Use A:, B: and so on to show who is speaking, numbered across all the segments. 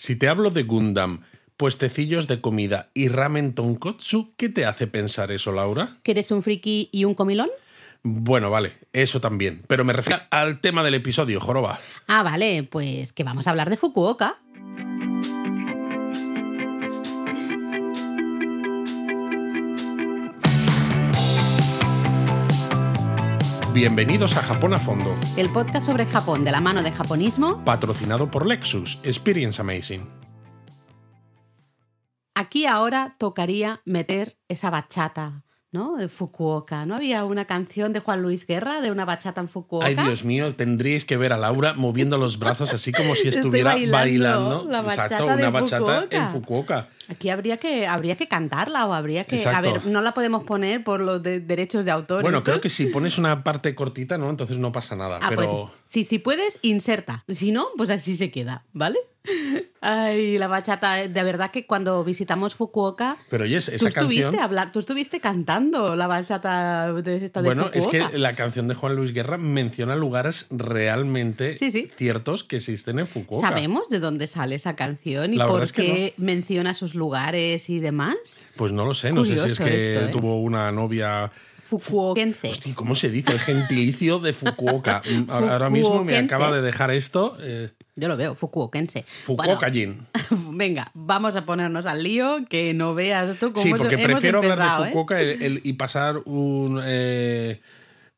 A: Si te hablo de Gundam, puestecillos de comida y ramen tonkotsu, ¿qué te hace pensar eso, Laura?
B: ¿Que eres un friki y un comilón?
A: Bueno, vale, eso también. Pero me refiero al tema del episodio, Joroba.
B: Ah, vale, pues que vamos a hablar de Fukuoka.
A: Bienvenidos a Japón a Fondo,
B: El podcast sobre Japón de la mano de japonismo.
A: patrocinado por Lexus, Experience Amazing.
B: Aquí ahora tocaría meter esa bachata, ¿no? De Fukuoka. ¿No había una canción de Juan Luis Guerra de una bachata en Fukuoka?
A: Ay, Dios mío, tendríais que ver a Laura moviendo los brazos así como si
B: Estoy
A: estuviera
B: bailando
A: bailando.
B: la bachata
A: Exacto,
B: de
A: una bachata
B: Fukuoka.
A: en Fukuoka.
B: Aquí habría que, habría que cantarla o habría que...
A: Exacto.
B: A ver, no la podemos poner por los de- derechos de autor.
A: Bueno,
B: ¿no?
A: creo que si pones una parte cortita, ¿no? Entonces no pasa nada.
B: Ah,
A: pero.
B: pues sí, si puedes, inserta. Si no, pues así se queda, ¿vale? Ay, la bachata, de verdad que cuando visitamos Fukuoka,
A: Pero oye,
B: tú
A: esa
B: estuviste,
A: canción.
B: habla- tú estuviste cantando la bachata de esta de
A: Bueno, es que la canción de Juan Luis Guerra menciona lugares realmente
B: Sí, sí.
A: ciertos que existen en Fukuoka.
B: ¿Sabemos de dónde sale esa canción y
A: La
B: por
A: es que
B: qué menciona esos lugares y demás?
A: Pues no lo sé, no sé si es que
B: esto, ¿eh?
A: tuvo una novia.
B: Fukuokense.
A: Hostia, ¿cómo se dice? El gentilicio de Fukuoka. Ahora mismo me acaba de dejar esto. eh,
B: Yo lo veo, Fukuokense.
A: Fukuoka Jin.
B: Bueno, venga, vamos a ponernos al lío, que no veas tú cómo
A: Sí, porque
B: hemos
A: prefiero hablar de
B: ¿eh?
A: Fukuoka el- el- y pasar un. eh,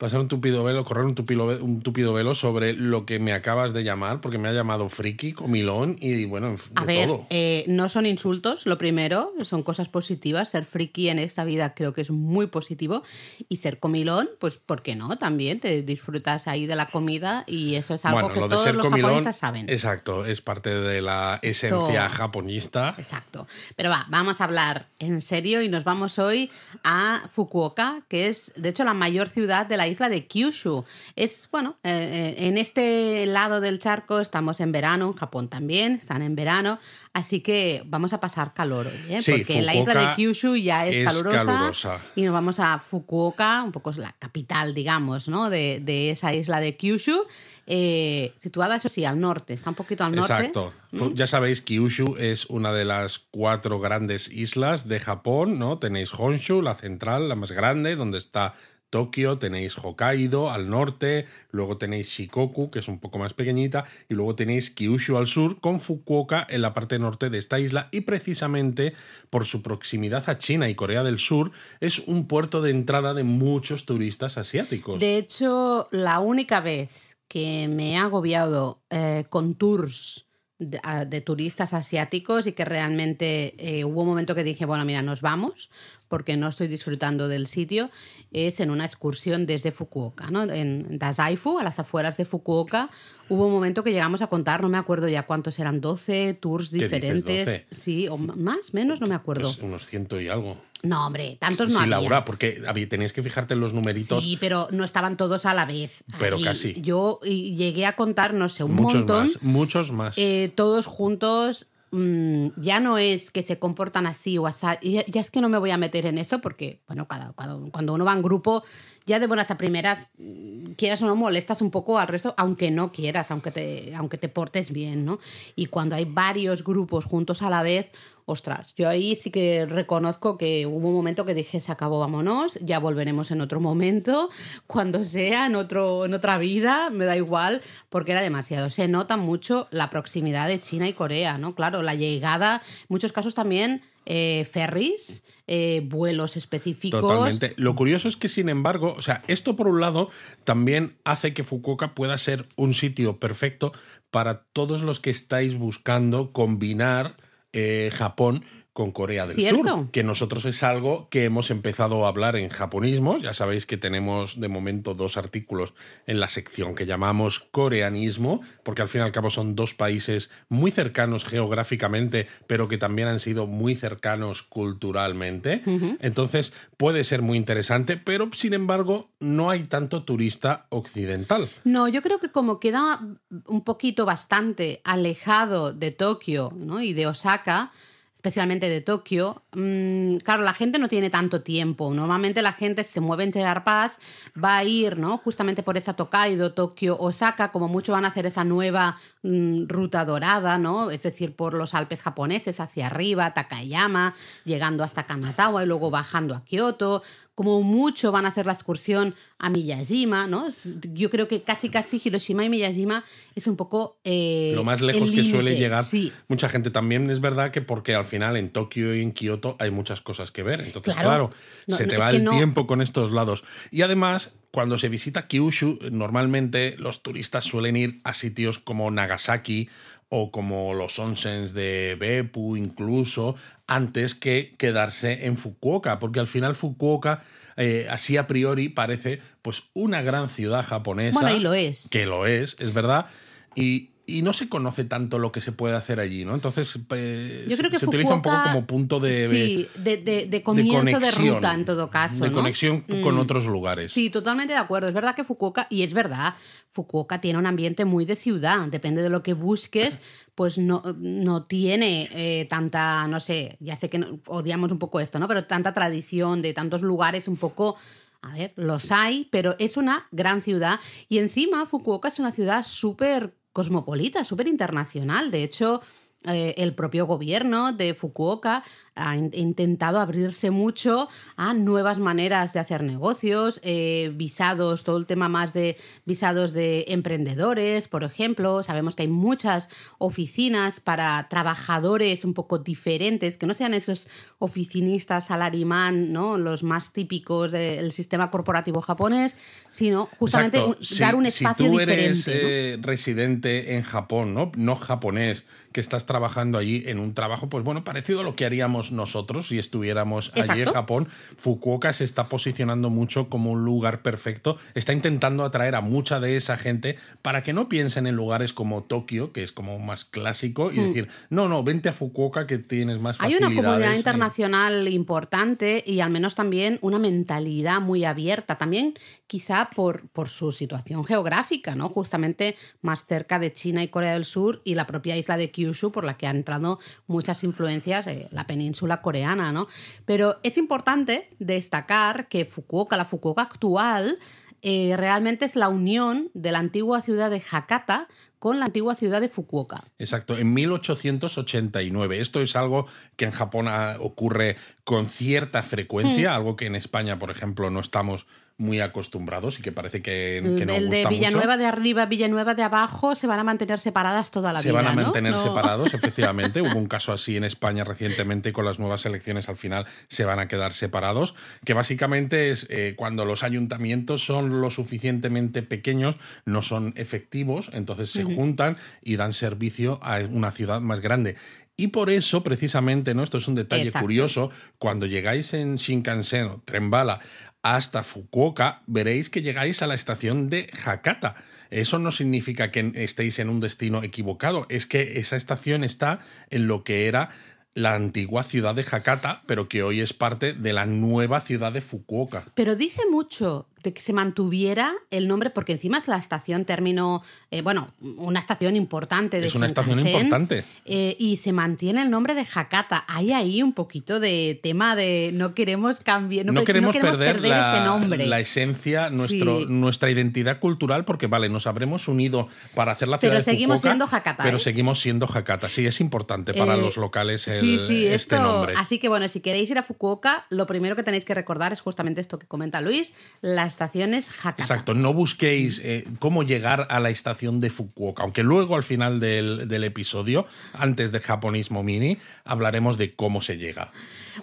A: pasar un tupido velo, correr un tupido, un tupido velo sobre lo que me acabas de llamar, porque me ha llamado friki, comilón y bueno, de
B: A ver,
A: todo.
B: eh, no son insultos, lo primero, son cosas positivas. Ser friki en esta vida creo que es muy positivo. Y ser comilón, pues, ¿por qué no? También te disfrutas ahí de la comida y eso es algo
A: bueno,
B: que
A: lo
B: todos los
A: comilón.
B: japonistas saben.
A: Exacto, es parte de la esencia
B: Esto-
A: japonista.
B: Exacto. Pero va, vamos a hablar en serio y nos vamos hoy a Fukuoka, que es de hecho la mayor ciudad de la isla de Kyushu. Es, bueno, eh, eh, en este lado del charco estamos en verano, en Japón también están en verano, así que vamos a pasar calor hoy, ¿eh?
A: Sí,
B: porque la isla de Kyushu ya es,
A: es
B: calurosa,
A: calurosa.
B: y nos vamos a Fukuoka, un poco es la capital, digamos, ¿no? de, de esa isla de Kyushu, eh, situada, eso sí, al norte, está un poquito al norte.
A: Exacto. Fu- Ya sabéis, Kyushu es una de las cuatro grandes islas de Japón, ¿no? Tenéis Honshu, la central, la más grande, donde está Tokio, tenéis Hokkaido al norte, luego tenéis Shikoku, que es un poco más pequeñita, y luego tenéis Kyushu al sur, con Fukuoka en la parte norte de esta isla, y precisamente por su proximidad a China y Corea del Sur, es un puerto de entrada de muchos turistas asiáticos.
B: De hecho, la única vez que me he agobiado eh, con tours de, turistas asiáticos y que realmente eh, hubo un momento que dije, bueno, mira, nos vamos porque no estoy disfrutando del sitio, es en una excursión desde Fukuoka, ¿no? En Dazaifu, a las afueras de Fukuoka, hubo un momento que llegamos a contar, no me acuerdo ya cuántos eran, 12 tours
A: dices,
B: diferentes.
A: 12?
B: Sí, o más, menos, no me acuerdo.
A: Pues unos ciento y algo.
B: no, hombre, tantos no
A: sí,
B: había.
A: Laura, porque teníais que fijarte en los numeritos.
B: Sí, pero no estaban todos a la vez.
A: Pero
B: Ahí
A: casi.
B: Yo llegué a contar, no sé, un
A: muchos
B: montón.
A: más, muchos más.
B: eh, todos juntos. Mm, ya no es que se comportan así o así. Ya, ya es que no me voy a meter en eso porque, bueno, cada, cuando, cuando uno va en grupo, ya de buenas a primeras, mm, quieras o no, molestas un poco al resto, aunque no quieras, aunque te, aunque te portes bien, ¿no? Y cuando hay varios grupos juntos a la vez, ostras, yo ahí sí que reconozco que hubo un momento que dije, se acabó, vámonos, ya volveremos en otro momento, cuando sea, en, otro, en otra vida, me da igual, porque era demasiado. Se nota mucho la proximidad de China y Corea, ¿no? Claro, la llegada, en muchos casos también eh, ferries, eh, vuelos específicos.
A: Totalmente. Lo curioso es que, sin embargo, o sea, esto por un lado también hace que Fukuoka pueda ser un sitio perfecto para todos los que estáis buscando combinar eh, Japón con Corea del
B: Cierto.
A: Sur, que nosotros es algo que hemos empezado a hablar en japonismo. Ya sabéis que tenemos de momento dos artículos en la sección que llamamos coreanismo, porque al fin y al cabo son dos países muy cercanos geográficamente, pero que también han sido muy cercanos culturalmente. Entonces puede ser muy interesante, pero sin embargo no hay tanto turista occidental.
B: No, yo creo que como queda un poquito bastante alejado de Tokio ¿no? y de Osaka, especialmente de Tokio, mm, claro, la gente no tiene tanto tiempo. Normalmente la gente se mueve en JR Pass, va a ir, ¿no? Justamente por esa Tokaido, Tokio, Osaka, como mucho van a hacer esa nueva ruta dorada, ¿no? Es decir, por los Alpes japoneses hacia arriba, Takayama, llegando hasta Kanazawa y luego bajando a Kioto como mucho van a hacer la excursión a Miyajima, ¿no? Yo creo que casi casi Hiroshima y Miyajima es un poco... Eh,
A: Lo más lejos que suele llegar mucha gente. También es verdad que porque al final en Tokio y en Kioto hay muchas cosas que ver. Entonces, claro, se te va el tiempo con estos lados. Y además, cuando se visita Kyushu, normalmente los turistas suelen ir a sitios como Nagasaki o como los onsens de Beppu incluso, antes que quedarse en Fukuoka, porque al final Fukuoka, eh, así a priori, parece pues una gran ciudad japonesa.
B: Bueno, y lo es.
A: Que lo es, es verdad. Y, y no se conoce tanto lo que se puede hacer allí, ¿no? Entonces pues, se utiliza un poco como punto de,
B: sí, de, de, de comienzo de, ruta en todo caso.
A: De conexión con mm. otros lugares.
B: Sí, totalmente de acuerdo. Es verdad que Fukuoka, y es verdad, Fukuoka tiene un ambiente muy de ciudad. Depende de lo que busques, pues no, no tiene eh, tanta, no sé, ya sé que odiamos un poco esto, ¿no? Pero tanta tradición de tantos lugares un poco a ver, los hay, pero es una gran ciudad y encima Fukuoka es una ciudad súper cosmopolita, súper internacional. De hecho, eh, el propio gobierno de Fukuoka ha intentado abrirse mucho a nuevas maneras de hacer negocios, eh, visados, todo el tema más de visados de emprendedores, por ejemplo. Sabemos que hay muchas oficinas para trabajadores un poco diferentes, que no sean esos oficinistas salarimán, ¿no? los más típicos del sistema corporativo japonés, sino justamente dar un espacio
A: si tú
B: eres,
A: eh, residente en Japón, ¿no? no japonés, que estás trabajando allí en un trabajo, pues bueno, parecido a lo que haríamos nosotros si estuviéramos allí en Japón. Fukuoka se está posicionando mucho como un lugar perfecto, está intentando atraer a mucha de esa gente para que no piensen en lugares como Tokio, que es como más clásico, y mm. decir, no, no, vente a Fukuoka que tienes más facilidades.
B: Hay una comunidad internacional importante y al menos también una mentalidad muy abierta, también quizá por, por su situación geográfica, ¿no? Justamente más cerca de China y Corea del Sur y la propia isla de Kyushu por la que han entrado muchas influencias de la península coreana, ¿no? Pero es importante destacar que Fukuoka, la Fukuoka actual, eh, realmente es la unión de la antigua ciudad de Hakata con la antigua ciudad de Fukuoka.
A: Exacto, en 1889. Esto es algo que en Japón ah, ocurre con cierta frecuencia, mm. algo que en España, por ejemplo, no estamos muy acostumbrados y que parece que, que no
B: El de Villanueva de arriba, Villanueva de abajo se van a mantener separadas toda la
A: vida.
B: Se
A: van a mantener separados, efectivamente. Hubo un caso así en España recientemente con las nuevas elecciones al final se van a quedar separados, que básicamente es eh, cuando los ayuntamientos son lo suficientemente pequeños, no son efectivos, entonces se juntan y dan servicio a una ciudad más grande. Y por eso, precisamente, ¿no? Esto es un detalle curioso. Cuando llegáis en Shinkansen o tren bala hasta Fukuoka, veréis que llegáis a la estación de Hakata. Eso no significa que estéis en un destino equivocado, es que esa estación está en lo que era la antigua ciudad de Hakata, pero que hoy es parte de la nueva ciudad de Fukuoka.
B: Pero dice mucho de que se mantuviera el nombre, porque encima es la estación término, eh, bueno, una estación importante de
A: Es una estación importante.
B: Eh, y se mantiene el nombre de Hakata. Hay ahí un poquito de tema de no queremos cambiar, no,
A: queremos, perder, la, este nombre. La esencia, nuestro, nuestra identidad cultural, porque vale, nos habremos unido para hacer la ciudad
B: pero seguimos siendo Hakata.
A: Pero ¿eh? seguimos siendo Hakata. Sí, es importante para los locales el, este nombre.
B: Así que bueno, si queréis ir a Fukuoka, lo primero que tenéis que recordar es justamente esto que comenta Luis, las estaciones Hakata.
A: Exacto, no busquéis eh, cómo llegar a la estación de Fukuoka, aunque luego al final del, del episodio, antes de Japonismo Mini, hablaremos de cómo se llega.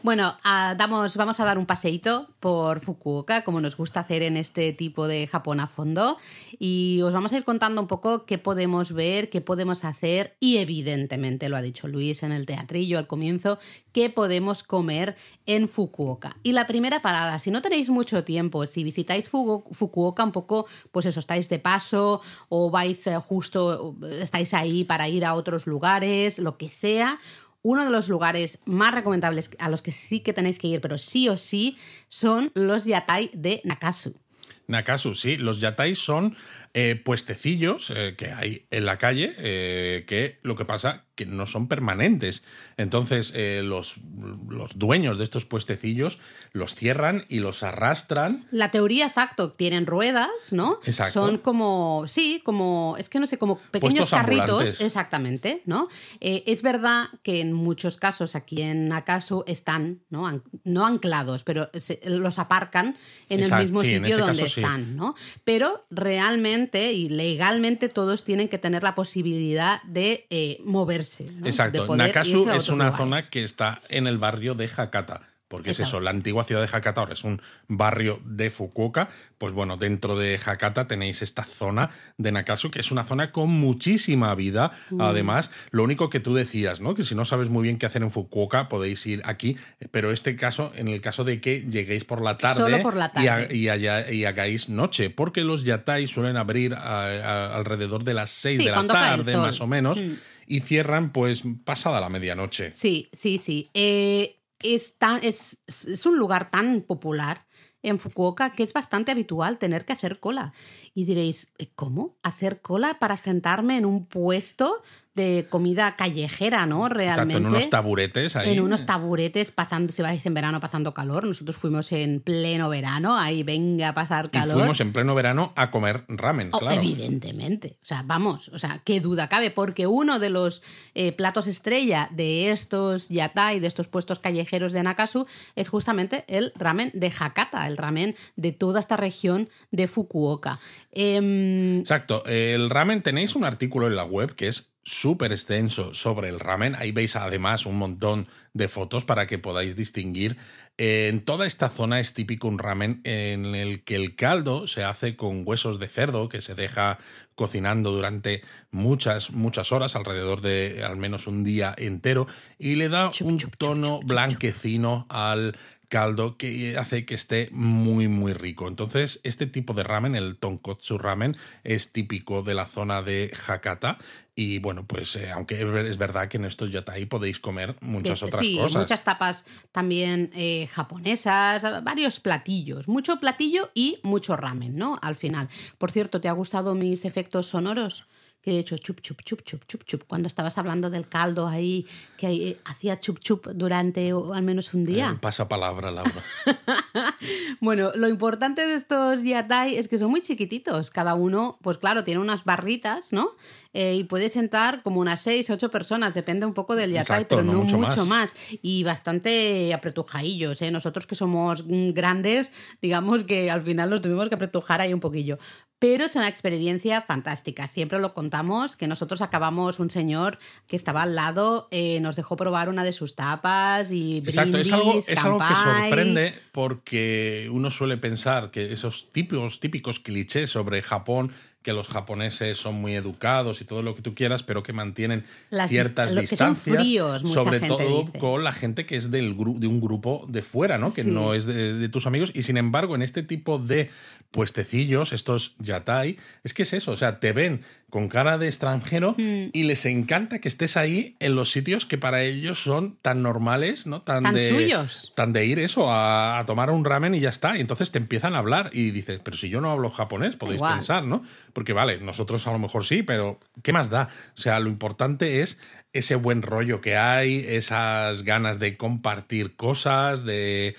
B: Bueno, damos, vamos a dar un paseíto por Fukuoka, como nos gusta hacer en este tipo de Japón a fondo, y os vamos a ir contando un poco qué podemos ver, qué podemos hacer, y evidentemente, lo ha dicho Luis en el teatrillo al comienzo, qué podemos comer en Fukuoka. Y la primera parada, si no tenéis mucho tiempo, si visitáis Fukuoka un poco, pues eso, estáis de paso o vais eh, justo, estáis ahí para ir a otros lugares, lo que sea, uno de los lugares más recomendables a los que sí que tenéis que ir, pero sí o sí, son los yatai de Nakasu.
A: Nakasu, sí. Los yatai son eh, puestecillos eh, que hay en la calle, eh, que lo que pasa que no son permanentes. Entonces, los, los, dueños de estos puestecillos los cierran y los arrastran.
B: La teoría, exacto, tienen ruedas, ¿no?
A: Exacto.
B: Son como, sí, como, es que no sé, como pequeños carritos. Exactamente, ¿no? es verdad que en muchos casos aquí en Acaso están, ¿no? no anclados, pero los aparcan en el mismo sitio donde están, ¿no? Pero realmente y legalmente todos tienen que tener la posibilidad de eh, moverse.
A: Exacto. Nakasu es una zona que está en el barrio de Hakata. Porque es eso, la antigua ciudad de Hakata ahora es un barrio de Fukuoka. Pues bueno, dentro de Hakata tenéis esta zona de Nakasu, que es una zona con muchísima vida. Mm. Además, lo único que tú decías, ¿no? Que si no sabes muy bien qué hacer en Fukuoka, podéis ir aquí. Pero este caso, en el caso de que lleguéis por la tarde, Y, y, hagáis noche, porque los yatai suelen abrir alrededor de las 6 de la tarde, más o menos. Mm. Y cierran pues pasada la medianoche.
B: Sí, sí, sí. Eh, es, es, un lugar tan popular en Fukuoka que es bastante habitual tener que hacer cola. Y diréis, ¿cómo? ¿Hacer cola para sentarme en un puesto de comida callejera, ¿no? Realmente.
A: Exacto, en unos taburetes ahí.
B: En unos taburetes, pasando, si vais en verano pasando calor. Nosotros fuimos en pleno verano, ahí venga a pasar calor.
A: Y fuimos en pleno verano a comer ramen, oh, claro.
B: Evidentemente. O sea, vamos, o sea, qué duda cabe, porque uno de los eh, platos estrella de estos yatai, de estos puestos callejeros de Nakasu, es justamente el ramen de Hakata, el ramen de toda esta región de Fukuoka.
A: Em, Exacto. El ramen, tenéis un artículo en la web que es súper extenso sobre el ramen. Ahí veis además un montón de fotos para que podáis distinguir. En toda esta zona es típico un ramen en el que el caldo se hace con huesos de cerdo que se deja cocinando durante muchas, muchas horas, alrededor de al menos un día entero, y le da un tono blanquecino al caldo que hace que esté muy muy rico. Entonces, este tipo de ramen, el tonkotsu ramen, es típico de la zona de Hakata y bueno, pues eh, aunque es verdad que en estos yatai podéis comer muchas otras
B: sí,
A: cosas.
B: muchas tapas también eh, japonesas, varios platillos, mucho platillo y mucho ramen, ¿no? Al final. Por cierto, ¿te ha gustado mis efectos sonoros? Que he hecho chup, chup, chup, chup, chup, chup. Cuando estabas hablando del caldo ahí, que eh, hacía chup, chup durante al menos un día.
A: Eh, pasa palabra, Laura.
B: bueno, lo importante de estos yatai es que son muy chiquititos. Cada uno, pues claro, tiene unas barritas, ¿no? Eh, y puede sentar como unas seis, ocho personas, depende un poco del yatai, pero no, mucho, más. Y bastante apretujadillos, ¿eh? Nosotros que somos grandes, digamos que al final los tuvimos que apretujar ahí un poquillo. Pero es una experiencia fantástica. Siempre lo contamos, que nosotros acabamos, un señor que estaba al lado, eh, nos dejó probar una de sus tapas y
A: Exacto, es algo, es algo que sorprende porque uno suele pensar que esos típicos, típicos clichés sobre Japón que los japoneses son muy educados y todo lo que tú quieras, pero que mantienen ciertas distancias, sobre todo con la gente que es del de un grupo de fuera, ¿no? Que no es de, tus amigos. Y sin embargo, en este tipo de puestecillos, estos yatai, es que es eso, o sea, te ven con cara de extranjero mm. y les encanta que estés ahí en los sitios que para ellos son tan normales, ¿no? Tan,
B: tan
A: de,
B: suyos.
A: Tan de ir eso, a, tomar un ramen y ya está. Y entonces te empiezan a hablar y dices, pero si yo no hablo japonés, podéis pensar, ¿no? Porque vale, nosotros a lo mejor sí, pero ¿qué más da? O sea, lo importante es ese buen rollo que hay, esas ganas de compartir cosas, de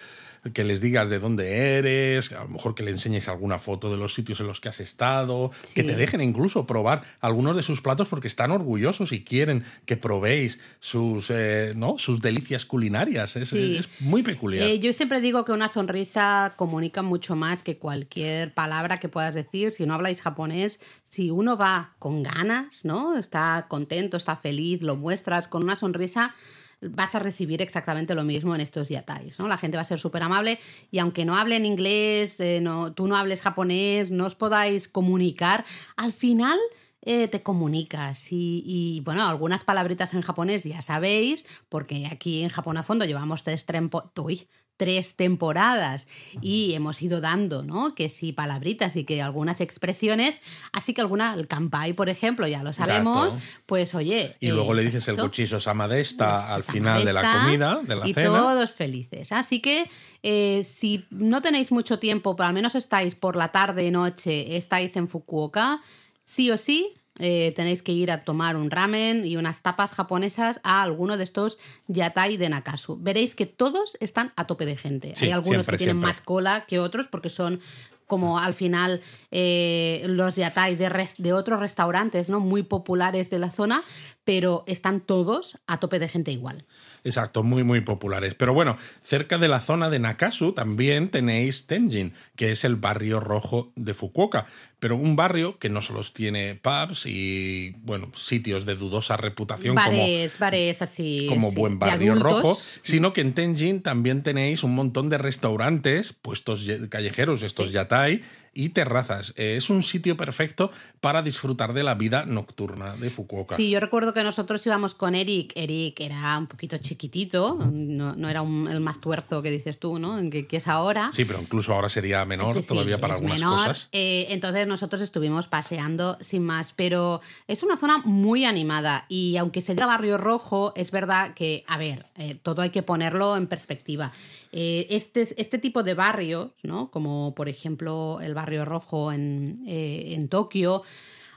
A: que les digas de dónde eres, a lo mejor que le enseñes alguna foto de los sitios en los que has estado, que te dejen incluso probar algunos de sus platos porque están orgullosos y quieren que probéis sus, eh, ¿no? sus delicias culinarias. Es, muy peculiar.
B: Eh, yo siempre digo que una sonrisa comunica mucho más que cualquier palabra que puedas decir. Si no habláis japonés, si uno va con ganas, ¿no? Está contento, está feliz, lo muestras con una sonrisa vas a recibir exactamente lo mismo en estos yatais. ¿no? La gente va a ser súper amable y aunque no hablen inglés, eh, no, tú no hables japonés, no os podáis comunicar, al final eh, te comunicas. Y, bueno, algunas palabritas en japonés ya sabéis, porque aquí en Japón a fondo llevamos tres, trempo, uy, tres temporadas y hemos ido dando, ¿no? Que sí, palabritas y que algunas expresiones, así que alguna, el kampai, por ejemplo, ya lo sabemos,
A: Exacto.
B: pues oye.
A: Y luego
B: eh,
A: le dices el cuchillo samadesta al final de la comida, de la
B: y
A: cena.
B: todos felices. Así que eh, si no tenéis mucho tiempo, pero al menos estáis por la tarde, noche, estáis en Fukuoka, sí o sí. Eh, tenéis que ir a tomar un ramen y unas tapas japonesas a alguno de estos yatai de Nakasu. Veréis que todos están a tope de gente.
A: Sí,
B: Hay algunos
A: siempre,
B: que tienen
A: siempre.
B: más cola que otros porque son como al final eh, los yatai de, res- de otros restaurantes ¿no? muy populares de la zona, pero están todos a tope de gente igual.
A: Exacto, muy, muy populares. Pero bueno, cerca de la zona de Nakasu también tenéis Tenjin, que es el barrio rojo de Fukuoka. Pero un barrio que no solo tiene pubs y, bueno, sitios de dudosa reputación como
B: bares, bares así.
A: como
B: sí,
A: buen barrio rojo, sino que en Tenjin también tenéis un montón de restaurantes, puestos callejeros, estos
B: Sí.
A: yatai, y terrazas. Eh, es un sitio perfecto para disfrutar de la vida nocturna de Fukuoka.
B: Sí, yo recuerdo que nosotros íbamos con Eric. Eric era un poquito chiquitito, no, no era un- el más tuerzo que dices tú, ¿no? Que, que es ahora.
A: Sí, pero incluso ahora sería menor
B: Este sí,
A: todavía para algunas
B: menor.
A: cosas.
B: Eh, entonces nosotros estuvimos paseando sin más, pero es una zona muy animada y aunque se diga barrio rojo, es verdad que, a ver, eh, todo hay que ponerlo en perspectiva. Eh, este, este tipo de barrios, ¿no? como por ejemplo el barrio rojo en, eh, en Tokio,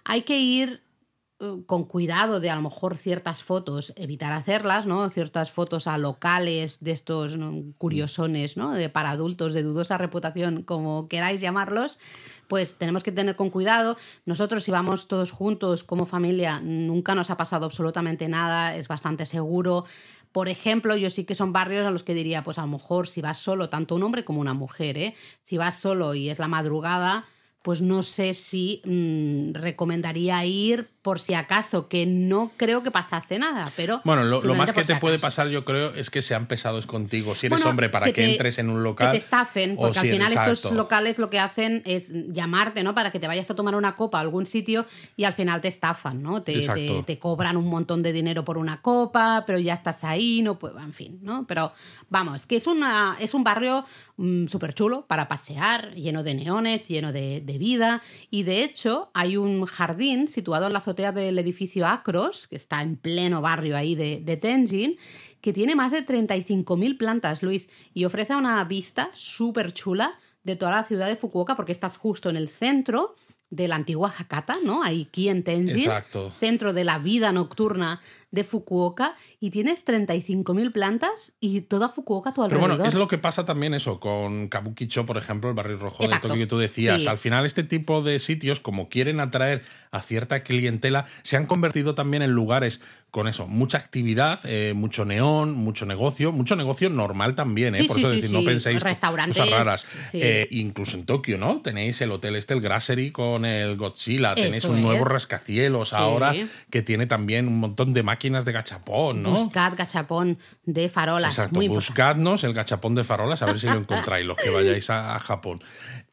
B: hay que ir con cuidado de a lo mejor ciertas fotos, evitar hacerlas, ¿no? Ciertas fotos a locales de estos curiosones, ¿no? De para adultos de dudosa reputación, como queráis llamarlos, pues tenemos que tener con cuidado. Nosotros si vamos todos juntos como familia, nunca nos ha pasado absolutamente nada, es bastante seguro. Por ejemplo, yo sí que son barrios a los que diría, pues a lo mejor si vas solo, tanto un hombre como una mujer, ¿eh? Si vas solo y es la madrugada, pues no sé si mm, recomendaría ir por si acaso, que no creo que pasase nada, pero...
A: Bueno, lo, lo más que te puede pasar, yo creo, es que sean pesados contigo. Si eres
B: Bueno,
A: hombre, para que,
B: te-
A: entres en un local.
B: Que te estafen, porque al final estos locales lo que hacen es llamarte, ¿no? Para que te vayas a tomar una copa a algún sitio y al final te estafan, ¿no? Te, te, te cobran un montón de dinero por una copa, pero ya estás ahí, no pues, en fin, ¿no? Pero vamos, que es, una, es un barrio súper chulo para pasear, lleno de neones, lleno de, de vida. Y de hecho, hay un jardín situado en la azotea del edificio Acros, que está en pleno barrio ahí de, de Tenjin, que tiene más de 35.000 plantas, Luis, y ofrece una vista súper chula de toda la ciudad de Fukuoka, porque estás justo en el centro de la antigua Hakata, ¿no? Aquí en Tenjin,
A: Exacto.
B: centro de la vida nocturna de Fukuoka, y tienes 35.000 plantas y toda Fukuoka a tu
A: Pero
B: alrededor.
A: bueno, es lo que pasa también eso con Kabukicho, por ejemplo, el barrio rojo
B: Exacto.
A: de Tokio que tú decías.
B: Sí.
A: Al final, este tipo de sitios, como quieren atraer a cierta clientela, se han convertido también en lugares con eso, mucha actividad, eh, mucho neón, mucho negocio, mucho negocio normal también, ¿eh?
B: Sí,
A: por
B: sí,
A: eso
B: sí,
A: decir, no penséis
B: Restaurantes,
A: cosas raras. Eh, incluso en Tokio, ¿no? Tenéis el hotel este, el Grassery con el Godzilla, tenéis
B: Eso
A: un nuevo
B: es.
A: rascacielos ahora que tiene también un montón de máquinas de gachapón, ¿no?
B: Buscad gachapón de farolas.
A: Exacto,
B: muy
A: buscadnos el gachapón de farolas a ver si lo encontráis los que vayáis a, a Japón.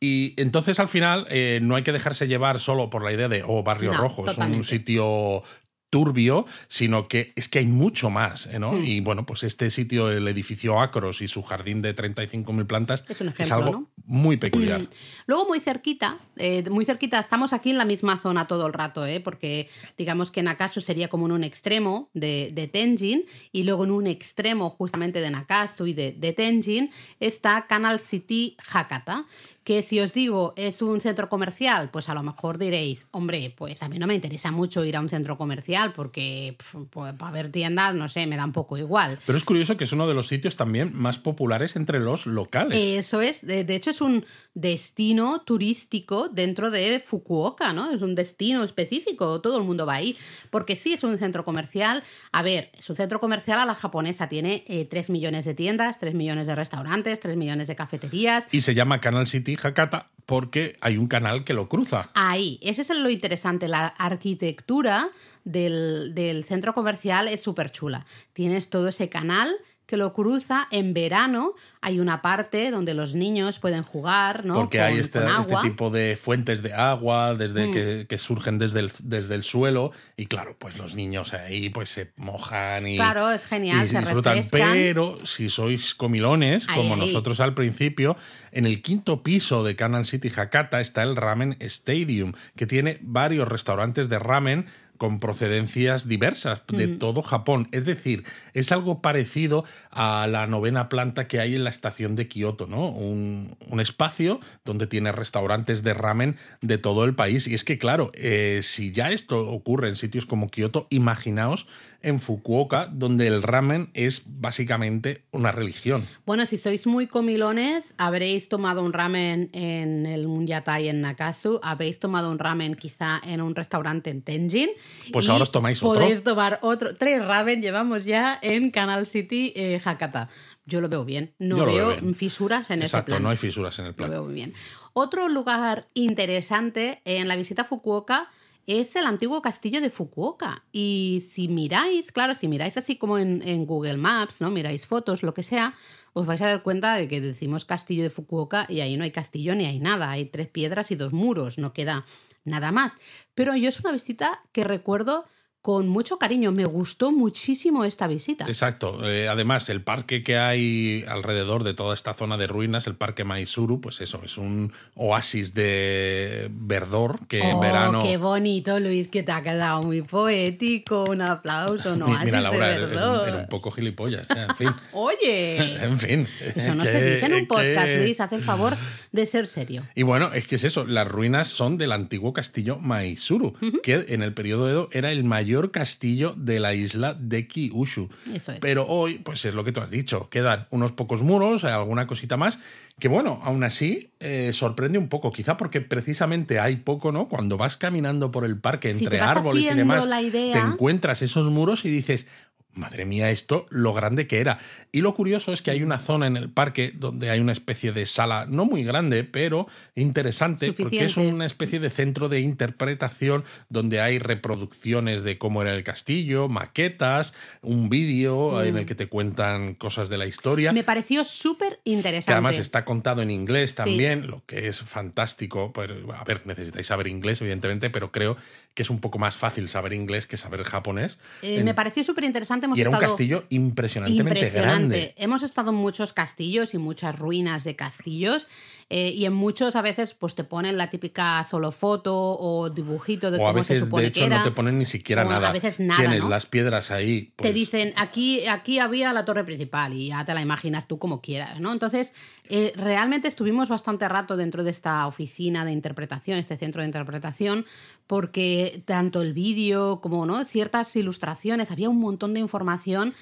A: Y entonces al final eh, no hay que dejarse llevar solo por la idea de, oh, Barrio
B: No,
A: Rojo, es un sitio turbio, sino que es que hay mucho más, ¿eh,
B: Hmm.
A: ¿no? Y bueno, pues este sitio, el edificio Acros y su jardín de 35.000 plantas,
B: Es un ejemplo,
A: algo
B: ¿no?
A: muy peculiar.
B: Mm. Luego muy cerquita, eh, muy cerquita, estamos aquí en la misma zona todo el rato, ¿eh? porque digamos que Nakasu sería como en un extremo de, de Tenjin y luego en un extremo justamente de Nakasu y de, de Tenjin está Canal City Hakata, que si os digo es un centro comercial, pues a lo mejor diréis, hombre, pues a mí no me interesa mucho ir a un centro comercial porque pues, para ver tiendas, no sé, me da un poco igual.
A: Pero es curioso que es uno de los sitios también más populares entre los locales.
B: Eso es, de, de hecho es un destino turístico dentro de Fukuoka, ¿no? Es un destino específico, todo el mundo va ahí, porque sí es un centro comercial, a ver, es un centro comercial a la japonesa, tiene eh, 3 millones de tiendas, 3 millones de restaurantes, 3 millones de cafeterías,
A: Y se llama Canal City Hakata porque hay un canal que lo cruza.
B: Ahí, ese es lo interesante, la arquitectura del, del centro comercial es súper chula. Tienes todo ese canal que lo cruza en verano. Hay una parte donde los niños pueden jugar, ¿no?
A: Porque
B: Con-
A: hay este, este tipo de fuentes de agua desde
B: Mm.
A: que, que surgen desde el, desde el suelo y claro, pues los niños ahí pues se mojan y,
B: Claro, es genial,
A: y
B: se
A: disfrutan.
B: refrescan.
A: Pero si sois comilones,
B: Ahí,
A: como
B: ahí.
A: nosotros al principio, en el quinto piso de Canal City Hakata está el Ramen Stadium, que tiene varios restaurantes de ramen con procedencias diversas de todo Japón. Es decir, es algo parecido a la novena planta que hay en la estación de Kioto, ¿no? Un, un espacio donde tiene restaurantes de ramen de todo el país. Y es que, claro, eh, si ya esto ocurre en sitios como Kioto, imaginaos en Fukuoka, donde el ramen es básicamente una religión.
B: Bueno, si sois muy comilones, habréis tomado un ramen en el Munyatai en Nakasu, habréis tomado un ramen quizá en un restaurante en Tenjin.
A: Pues
B: y
A: ahora os tomáis otro.
B: Podéis tomar otro. Tres ramen llevamos ya en Canal City eh, Hakata. Yo lo veo bien. No
A: Yo lo veo
B: veo
A: bien.
B: fisuras en ese
A: Exacto, no hay fisuras en el
B: Lo
A: plan.
B: veo muy bien. Otro lugar interesante en la visita a Fukuoka es el antiguo castillo de Fukuoka. Y si miráis, claro, si miráis así como en, en Google Maps, ¿no? Miráis fotos, lo que sea, os vais a dar cuenta de que decimos castillo de Fukuoka y ahí no hay castillo ni hay nada. Hay tres piedras y dos muros, no queda nada más. Pero yo es una visita que recuerdo con mucho cariño. Me gustó muchísimo esta visita.
A: Exacto. Eh, además, el parque que hay alrededor de toda esta zona de ruinas, el parque Maizuru, pues eso, es un oasis de verdor que en
B: Oh,
A: verano.
B: qué bonito, Luis, que te ha quedado muy poético. Un aplauso, no así
A: Mira, Laura,
B: de verdor.
A: era un poco gilipollas. En fin.
B: Oye,
A: en fin.
B: eso no se dice en un podcast, Luis. Haz el favor de ser serio.
A: Y bueno, es que es eso, las ruinas son del antiguo castillo Maizuru, que en el periodo Edo era el mayor castillo de la isla de Kyushu.
B: Eso es.
A: Pero hoy, pues es lo que tú has dicho, quedan unos pocos muros, alguna cosita más, que bueno, aún así eh, sorprende un poco, quizá porque precisamente hay poco, ¿no? Cuando vas caminando por el parque
B: Si
A: entre árboles y demás, te encuentras esos muros y dices... Madre mía, esto lo grande que era. Y lo curioso es que hay una zona en el parque donde hay una especie de sala, no muy grande, pero interesante, porque es una especie de centro de interpretación donde hay reproducciones de cómo era el castillo, maquetas, un vídeo en el que te cuentan cosas de la historia.
B: Mm. Me pareció súper
A: Que
B: interesante.
A: además está contado en inglés también, lo que es fantástico. Pero, a ver, necesitáis saber inglés, evidentemente, pero creo que es un poco más fácil saber inglés que saber japonés.
B: Eh,
A: En-
B: me pareció súper interesante. Hemos
A: y era un castillo impresionantemente
B: impresionante.
A: grande.
B: Hemos estado en muchos castillos y muchas ruinas de castillos. Eh, y en muchos a veces pues te ponen la típica solo foto o dibujito de
A: O a
B: cómo se
A: veces,
B: supone
A: de hecho,
B: que era.
A: no te ponen ni siquiera
B: O a
A: nada.
B: veces nada,
A: Tienes
B: ¿no?
A: las piedras ahí.
B: te
A: pues,
B: dicen aquí, aquí había la torre principal y ya te la imaginas tú como quieras, ¿no? Entonces, eh, realmente estuvimos bastante rato dentro de esta oficina de interpretación, este centro de interpretación, porque tanto el vídeo como ¿no? ciertas ilustraciones, había un montón de información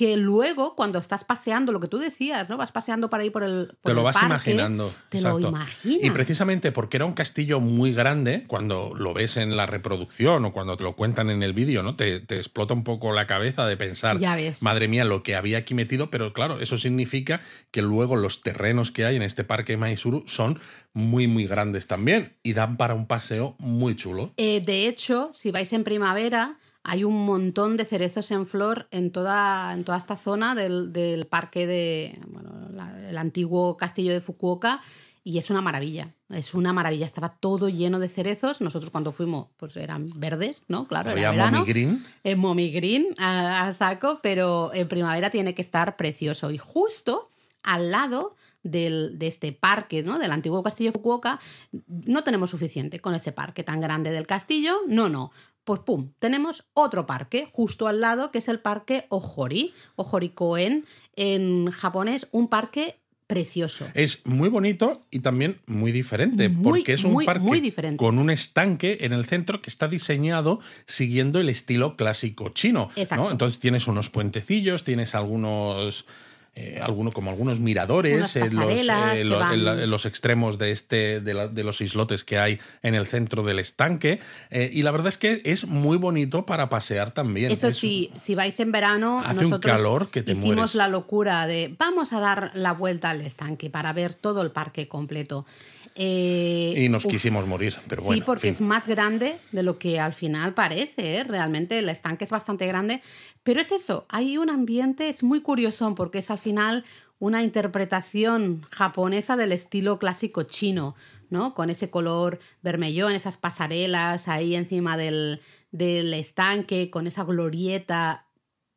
B: que luego, cuando estás paseando, lo que tú decías, ¿no? Vas paseando para ir por el. por
A: Te lo
B: el
A: vas
B: parque,
A: imaginando.
B: Te lo
A: exacto.
B: imaginas.
A: Y precisamente porque era un castillo muy grande, cuando lo ves en la reproducción o cuando te lo cuentan en el vídeo, ¿no? Te, te explota un poco la cabeza de pensar,
B: Ya ves.
A: madre mía, lo que había aquí metido, pero claro, eso significa que luego los terrenos que hay en este parque Maizuru son muy, muy grandes también y dan para un paseo muy chulo.
B: Eh, de hecho, si vais en primavera, hay un montón de cerezos en flor en toda, en toda esta zona del, del parque de. Bueno, la- el antiguo castillo de Fukuoka. Y es una maravilla, es una maravilla. Estaba todo lleno de cerezos. Nosotros cuando fuimos, pues eran verdes, ¿no? Claro,
A: Había
B: era.
A: Mommy Green.
B: En Mommy Green a, a saco, pero en primavera tiene que estar precioso. Y justo al lado del- de este parque, ¿no? Del antiguo castillo de Fukuoka, no tenemos suficiente con ese parque tan grande del castillo. No, no. Pues pum, tenemos otro parque justo al lado, que es el parque Ojori, Ojori Koen, en japonés, un parque precioso.
A: Es muy bonito y también muy diferente,
B: Muy,
A: porque es un
B: muy,
A: parque
B: muy diferente.
A: con un estanque en el centro que está diseñado siguiendo el estilo clásico chino. ¿no?
B: Exacto.
A: Entonces tienes unos puentecillos, tienes algunos eh, alguno, como algunos miradores en los,
B: pasarelas
A: eh,
B: que
A: lo-
B: van-
A: en la- en los extremos de, este, de, la- de los islotes que hay en el centro del estanque. eh, y la verdad es que es muy bonito para pasear también.
B: Eso
A: Es-
B: sí, si vais en verano,
A: Hace un calor que te
B: hicimos
A: mueres.
B: la locura de vamos a dar la vuelta al estanque para ver todo el parque completo. Eh,
A: Y nos
B: uf,
A: quisimos morir, pero bueno.
B: sí,
A: en
B: porque
A: fin.
B: es más grande de lo que al final parece, ¿eh? realmente el estanque es bastante grande, pero es eso, hay un ambiente, es muy curioso porque es al final una interpretación japonesa del estilo clásico chino, ¿no? Con ese color vermellón, esas pasarelas ahí encima del, del estanque, con esa glorieta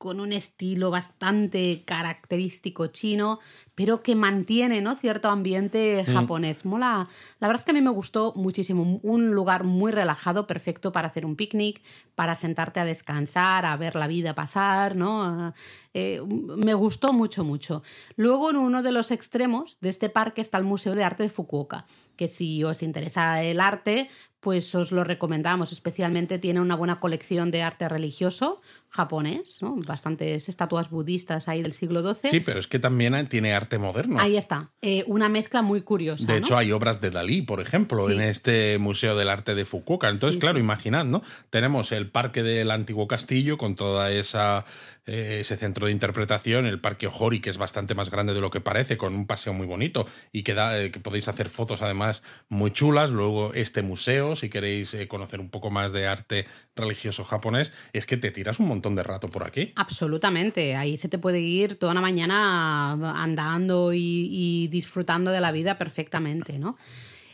B: con un estilo bastante característico chino, pero que mantiene ¿no? cierto ambiente japonés. Mola. La verdad es que a mí me gustó muchísimo. Un lugar muy relajado, perfecto para hacer un picnic, para sentarte a descansar, a ver la vida pasar, ¿no? Eh, me gustó mucho, mucho. Luego, en uno de los extremos de este parque está el Museo de Arte de Fukuoka, que si os interesa el arte, pues os lo recomendamos. Especialmente tiene una buena colección de arte religioso japonés, ¿no? bastantes estatuas budistas ahí del siglo XII.
A: Sí, pero es que también tiene arte moderno.
B: Ahí está, Eh, una mezcla muy curiosa.
A: De
B: ¿no?
A: hecho, hay obras de Dalí, por ejemplo,
B: Sí.
A: en este Museo del Arte de Fukuoka. Entonces,
B: Sí,
A: claro,
B: sí.
A: imaginad, ¿no? Tenemos el parque del antiguo castillo con toda esa eh, ese centro de interpretación, el parque Ojori, que es bastante más grande de lo que parece, con un paseo muy bonito y que, da, eh, que podéis hacer fotos además muy chulas. Luego este museo, si queréis conocer un poco más de arte religioso japonés, es que te tiras un montón de rato por aquí.
B: Absolutamente, ahí se te puede ir toda una mañana andando y, disfrutando de la vida perfectamente, ¿no?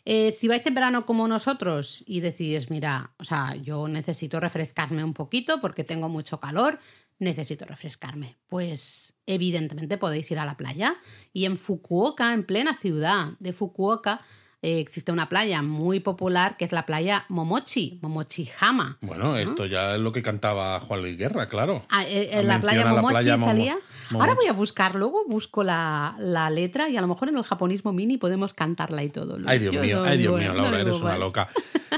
B: Eh, si vais en verano como nosotros y decís, mira, o sea, yo necesito refrescarme un poquito porque tengo mucho calor, necesito refrescarme, pues evidentemente podéis ir a la playa. Y en Fukuoka, en plena ciudad de Fukuoka, eh, existe una playa muy popular que es la playa Momochi, Momochihama.
A: Bueno, esto ya es lo que cantaba Juan Luis Guerra, claro.
B: Ah, eh, en la playa
A: Menciona la
B: Momochi
A: playa Momo-
B: salía.
A: Momochi.
B: Ahora voy a buscar, luego busco la, la letra y a lo mejor en el japonismo mini podemos cantarla y todo.
A: Ay, Dios
B: Yo
A: mío,
B: no
A: ay, Dios mío,
B: no
A: Laura,
B: digo
A: eres una loca.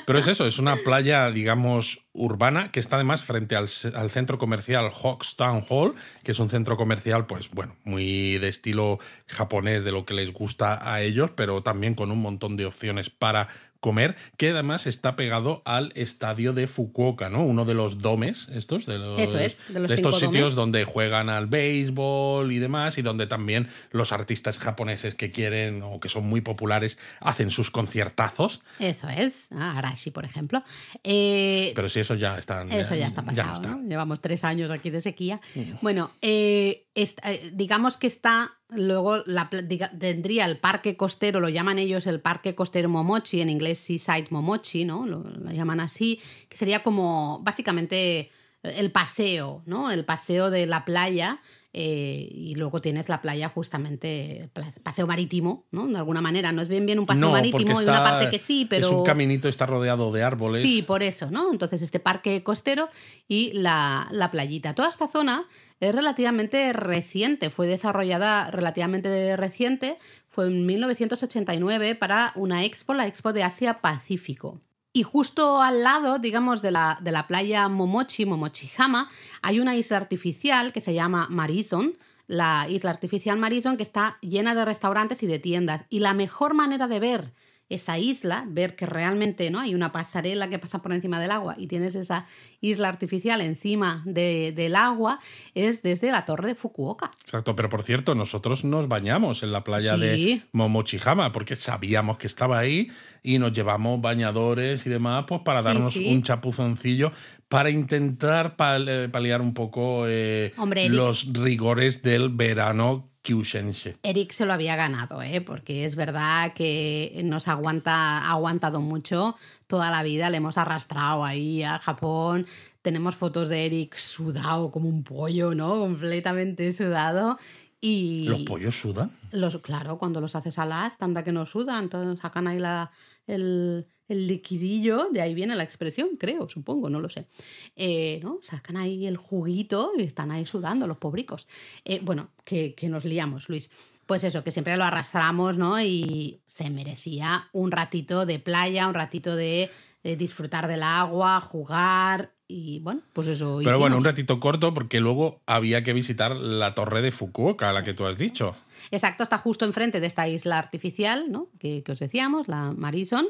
A: Pero es eso, es una playa, digamos, urbana que está además frente al, al centro comercial Hawks Town Hall, que es un centro comercial, pues bueno, muy de estilo japonés, de lo que les gusta a ellos, pero también con un montón de opciones para comer, que además está pegado al estadio de Fukuoka, ¿no? Uno de los domes estos, de, los,
B: es, de los
A: estos sitios
B: domes.
A: donde juegan al béisbol y demás, y donde también los artistas japoneses que quieren o que son muy populares hacen sus conciertazos.
B: Eso es, ah, Arashi, por ejemplo. Eh,
A: Pero si eso ya está.
B: Eso ya está pasado.
A: no está.
B: ¿no? Llevamos tres años aquí de sequía. Bueno, eh, eh, digamos que está. Luego la tendría el parque costero, lo llaman ellos el parque costero Momochi, en inglés Seaside Momochi, ¿no? Lo, lo llaman así, que sería como básicamente el paseo, ¿no? El paseo de la playa. eh, y luego tienes la playa justamente, paseo marítimo, ¿no? De alguna manera. No es bien bien un paseo
A: No,
B: marítimo, hay
A: está,
B: una parte que sí, pero...
A: Es un caminito, está rodeado de árboles.
B: Sí, por eso, ¿no? Entonces, este parque costero y la, la playita. Toda esta zona es relativamente reciente, fue desarrollada relativamente reciente, fue en 1989 para una expo, la Expo de Asia-Pacífico. Y justo al lado, digamos, de la, de la playa Momochi, Momochihama, hay una isla artificial que se llama Marizon, la isla artificial Marizon, que está llena de restaurantes y de tiendas. Y la mejor manera de ver esa isla, ver que realmente no hay una pasarela que pasa por encima del agua y tienes esa isla artificial encima de- del agua, es desde la torre de Fukuoka.
A: Exacto, pero por cierto, nosotros nos bañamos en la playa
B: Sí.
A: de Momochihama porque sabíamos que estaba ahí y nos llevamos bañadores y demás pues para
B: Sí,
A: darnos
B: sí.
A: un chapuzoncillo para intentar pal- eh, paliar un poco eh,
B: Hombre,
A: los rigores del verano kyushense.
B: Eric se lo había ganado, ¿eh? porque es verdad que nos aguanta, ha aguantado mucho toda la vida, le hemos arrastrado ahí a Japón. Tenemos fotos de Eric sudado como un pollo, ¿no? Completamente sudado. Y
A: ¿Los pollos sudan?
B: los, claro, cuando los haces alas, tanta que no sudan, entonces sacan ahí la, el, el liquidillo, de ahí viene la expresión, creo, supongo, no lo sé. Eh, ¿no? Sacan ahí el juguito y están ahí sudando los pobricos. Eh, bueno, que, que nos liamos, Luis. Pues eso, que siempre lo arrastramos, ¿no? Y se merecía un ratito de playa, un ratito de, de disfrutar del agua, jugar y bueno, pues eso.
A: Pero bueno, un ratito corto porque luego había que visitar la torre de Fukuoka, la que tú has dicho.
B: Exacto, está justo enfrente de esta isla artificial, ¿no? Que, que os decíamos, la Marison,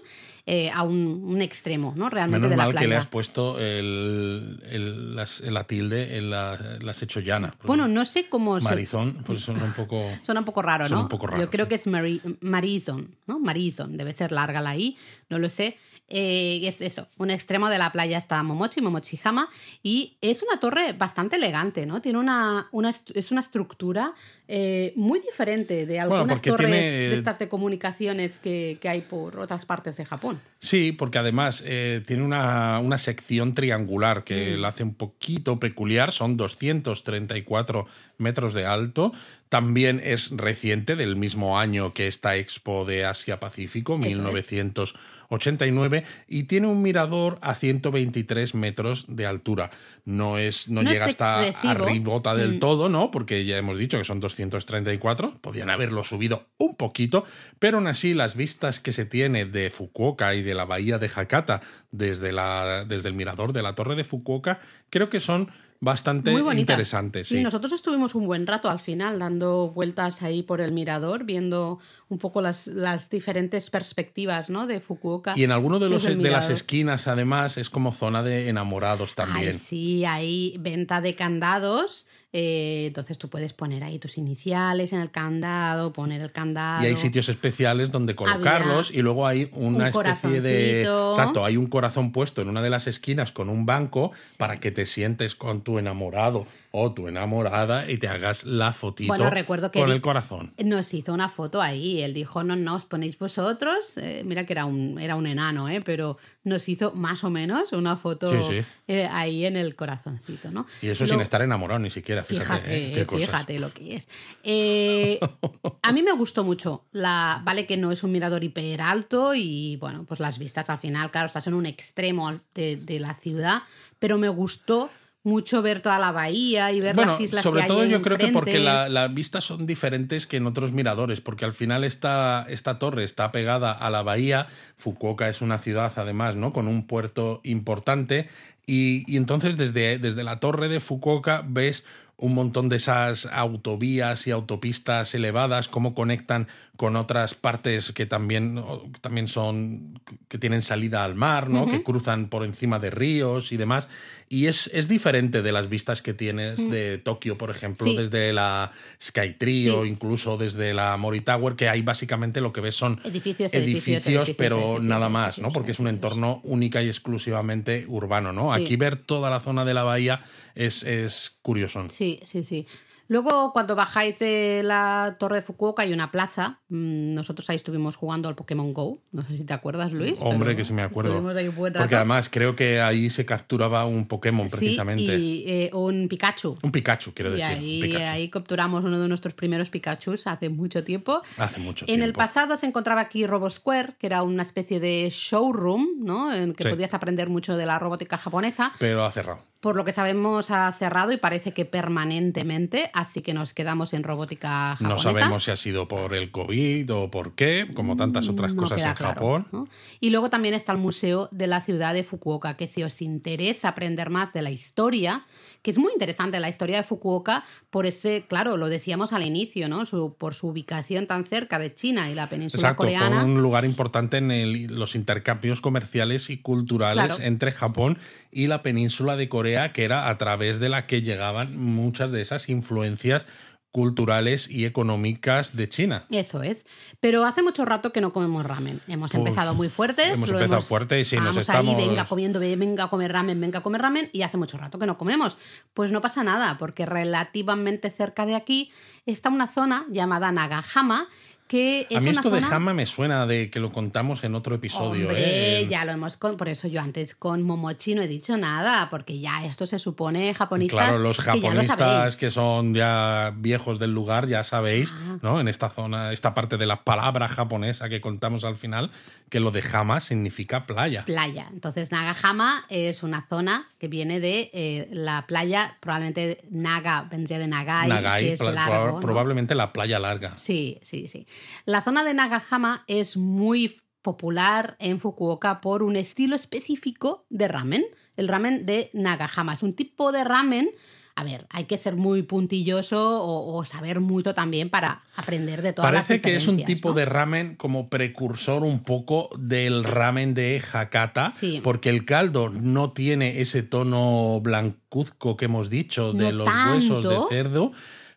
B: eh, a un, un extremo, ¿no? Realmente
A: Menos
B: de la
A: mal
B: playa.
A: que le has puesto el, el- las- la tilde, en la, has hecho llana.
B: Bueno, no sé cómo se-
A: Marizón, pues son un poco...
B: Suena un poco raro, ¿no?
A: Suena un poco raro,
B: Yo creo
A: sí.
B: que es Mari Marizon, ¿no? Marizon, debe ser larga la I, no lo sé. Eh, es eso, un extremo de la playa está Momochi, Momochihama, y es una torre bastante elegante, ¿no? Tiene una, una es una estructura eh, muy diferente de algunas torres
A: tiene-
B: de estas de comunicaciones que, que hay por otras partes de Japón.
A: Sí, porque además eh, tiene una, una sección triangular que
B: Mm.
A: la hace un poquito peculiar, son 234 metros de alto. También es reciente, del mismo año que esta Expo de Asia-Pacífico,
B: Eso es.
A: 1989, y tiene un mirador a 123 metros de altura. No, es, no,
B: No es
A: llega hasta arribota del
B: Mm.
A: todo, ¿no? Porque ya hemos dicho que son 234, podían haberlo subido un poquito, pero aún así las vistas que se tiene de Fukuoka y de la bahía de Hakata desde, la, desde el mirador de la torre de Fukuoka, creo que son bastante
B: Muy
A: interesantes.
B: Sí,
A: sí.
B: nosotros estuvimos un buen rato al final dando vueltas ahí por el mirador, viendo un poco las, las diferentes perspectivas ¿no? de Fukuoka.
A: Y en alguno de, los, de las esquinas, además, es como zona de enamorados también.
B: Ay, sí, hay venta de candados. eh, entonces tú puedes poner ahí tus iniciales en el candado, poner el candado.
A: Y hay sitios especiales donde colocarlos
B: Había
A: y luego hay una
B: un
A: especie de... Exacto, hay un corazón puesto en una de las esquinas con un banco para que te sientes con tu enamorado o tu enamorada y te hagas la fotito
B: Bueno, recuerdo que
A: con el corazón.
B: Nos hizo una foto ahí. Él dijo, no, no, os ponéis vosotros. Eh, mira que era un, era un enano, ¿eh? pero nos hizo más o menos una foto
A: Sí, sí.
B: eh, ahí en el corazoncito, ¿no?
A: Y eso
B: Lo-
A: sin estar enamorado ni siquiera, fíjate,
B: Fíjate,
A: ¿eh? cosas.
B: lo que es. A mí me gustó mucho. La, vale que no es un mirador hiper alto y bueno, pues las vistas al final, claro, estás en un extremo de, de la ciudad, pero me gustó mucho ver toda la bahía y ver
A: Bueno,
B: las islas
A: sobre
B: que
A: todo
B: hay
A: yo creo que porque
B: enfrente.
A: la- las vistas son diferentes que en otros miradores, porque al final esta, esta torre está pegada a la bahía, Fukuoka es una ciudad además, ¿no? Con un puerto importante y, y entonces desde, desde la torre de Fukuoka ves un montón de esas autovías y autopistas elevadas, cómo conectan con otras partes que también, también son, que tienen salida al mar, ¿no? Que cruzan por encima de ríos y demás. Y es, es diferente de las vistas que tienes de Tokio, por ejemplo,
B: Sí.
A: desde la Skytree
B: Sí.
A: o incluso desde la Mori Tower, que ahí básicamente lo que ves son
B: Edificios, edificios, edificios,
A: pero nada más, ¿no? Porque es un entorno única y exclusivamente urbano, ¿no?
B: Sí.
A: Aquí ver toda la zona de la bahía es, es curioso.
B: Sí, sí, sí. Luego, cuando bajáis de la torre de Fukuoka, hay una plaza. Mm, Nosotros ahí estuvimos jugando al Pokémon Go. No sé si te acuerdas, Luis.
A: Hombre, que sí me acuerdo. Porque además creo que ahí se capturaba un Pokémon
B: Sí,
A: precisamente.
B: y eh, un Pikachu.
A: Un Pikachu, quiero
B: Y
A: decir. un
B: ahí, capturamos uno de nuestros primeros Pikachus hace mucho tiempo.
A: Hace mucho
B: En el
A: tiempo.
B: pasado se encontraba aquí RoboSquare, que era una especie de showroom, ¿no? En que
A: Sí.
B: podías aprender mucho de la robótica japonesa.
A: Pero ha cerrado.
B: Por lo que sabemos ha cerrado y parece que permanentemente, así que nos quedamos en robótica japonesa.
A: No sabemos si ha sido por el COVID o por qué, como tantas otras
B: No
A: cosas en
B: claro,
A: Japón.
B: ¿no? Y luego también está el Museo de la Ciudad de Fukuoka, que si os interesa aprender más de la historia, que es muy interesante la historia de Fukuoka, por ese, claro, lo decíamos al inicio, ¿no? Su- por su ubicación tan cerca de China y la península
A: Exacto,
B: coreana.
A: fue un lugar importante en el- los intercambios comerciales y culturales
B: Claro.
A: entre Japón y la península de Corea, que era a través de la que llegaban muchas de esas influencias culturales y económicas de China.
B: Eso es. Pero hace mucho rato que no comemos ramen. Hemos empezado muy fuertes.
A: hemos
B: lo
A: empezado fuerte y sí, nos
B: vamos ahí,
A: estamos-
B: venga comiendo, venga a comer ramen, venga a comer ramen. Y hace mucho rato que no comemos. Pues no pasa nada, porque relativamente cerca de aquí está una zona llamada Nagahama, que es
A: a mí
B: una
A: esto de. Hama me suena de que lo contamos en otro episodio.
B: Hombre,
A: ¿eh?
B: ya lo hemos con, por eso yo antes con Momochi no he dicho nada, porque ya esto se supone japonistas.
A: Claro, los
B: que ya lo
A: japonistas que, son ya viejos del lugar, ya sabéis,
B: Ah.
A: ¿no? En esta zona, esta parte de la palabra japonesa que contamos al final, que lo de Hama significa playa.
B: playa. Entonces, Nagahama es una zona que viene de eh, la playa, probablemente Naga vendría de Nagai,
A: Nagai,
B: que es largo.
A: probablemente la playa larga.
B: Sí, sí, sí. La zona de Nagahama es muy popular en Fukuoka por un estilo específico de ramen. el ramen de Nagahama. Es un tipo de ramen a ver, hay que ser muy puntilloso o, saber mucho también para aprender de todas
A: Parece
B: las
A: que es un tipo de ramen como precursor un poco del ramen de Hakata, porque el caldo no tiene ese tono blancuzco que hemos dicho de los huesos de cerdo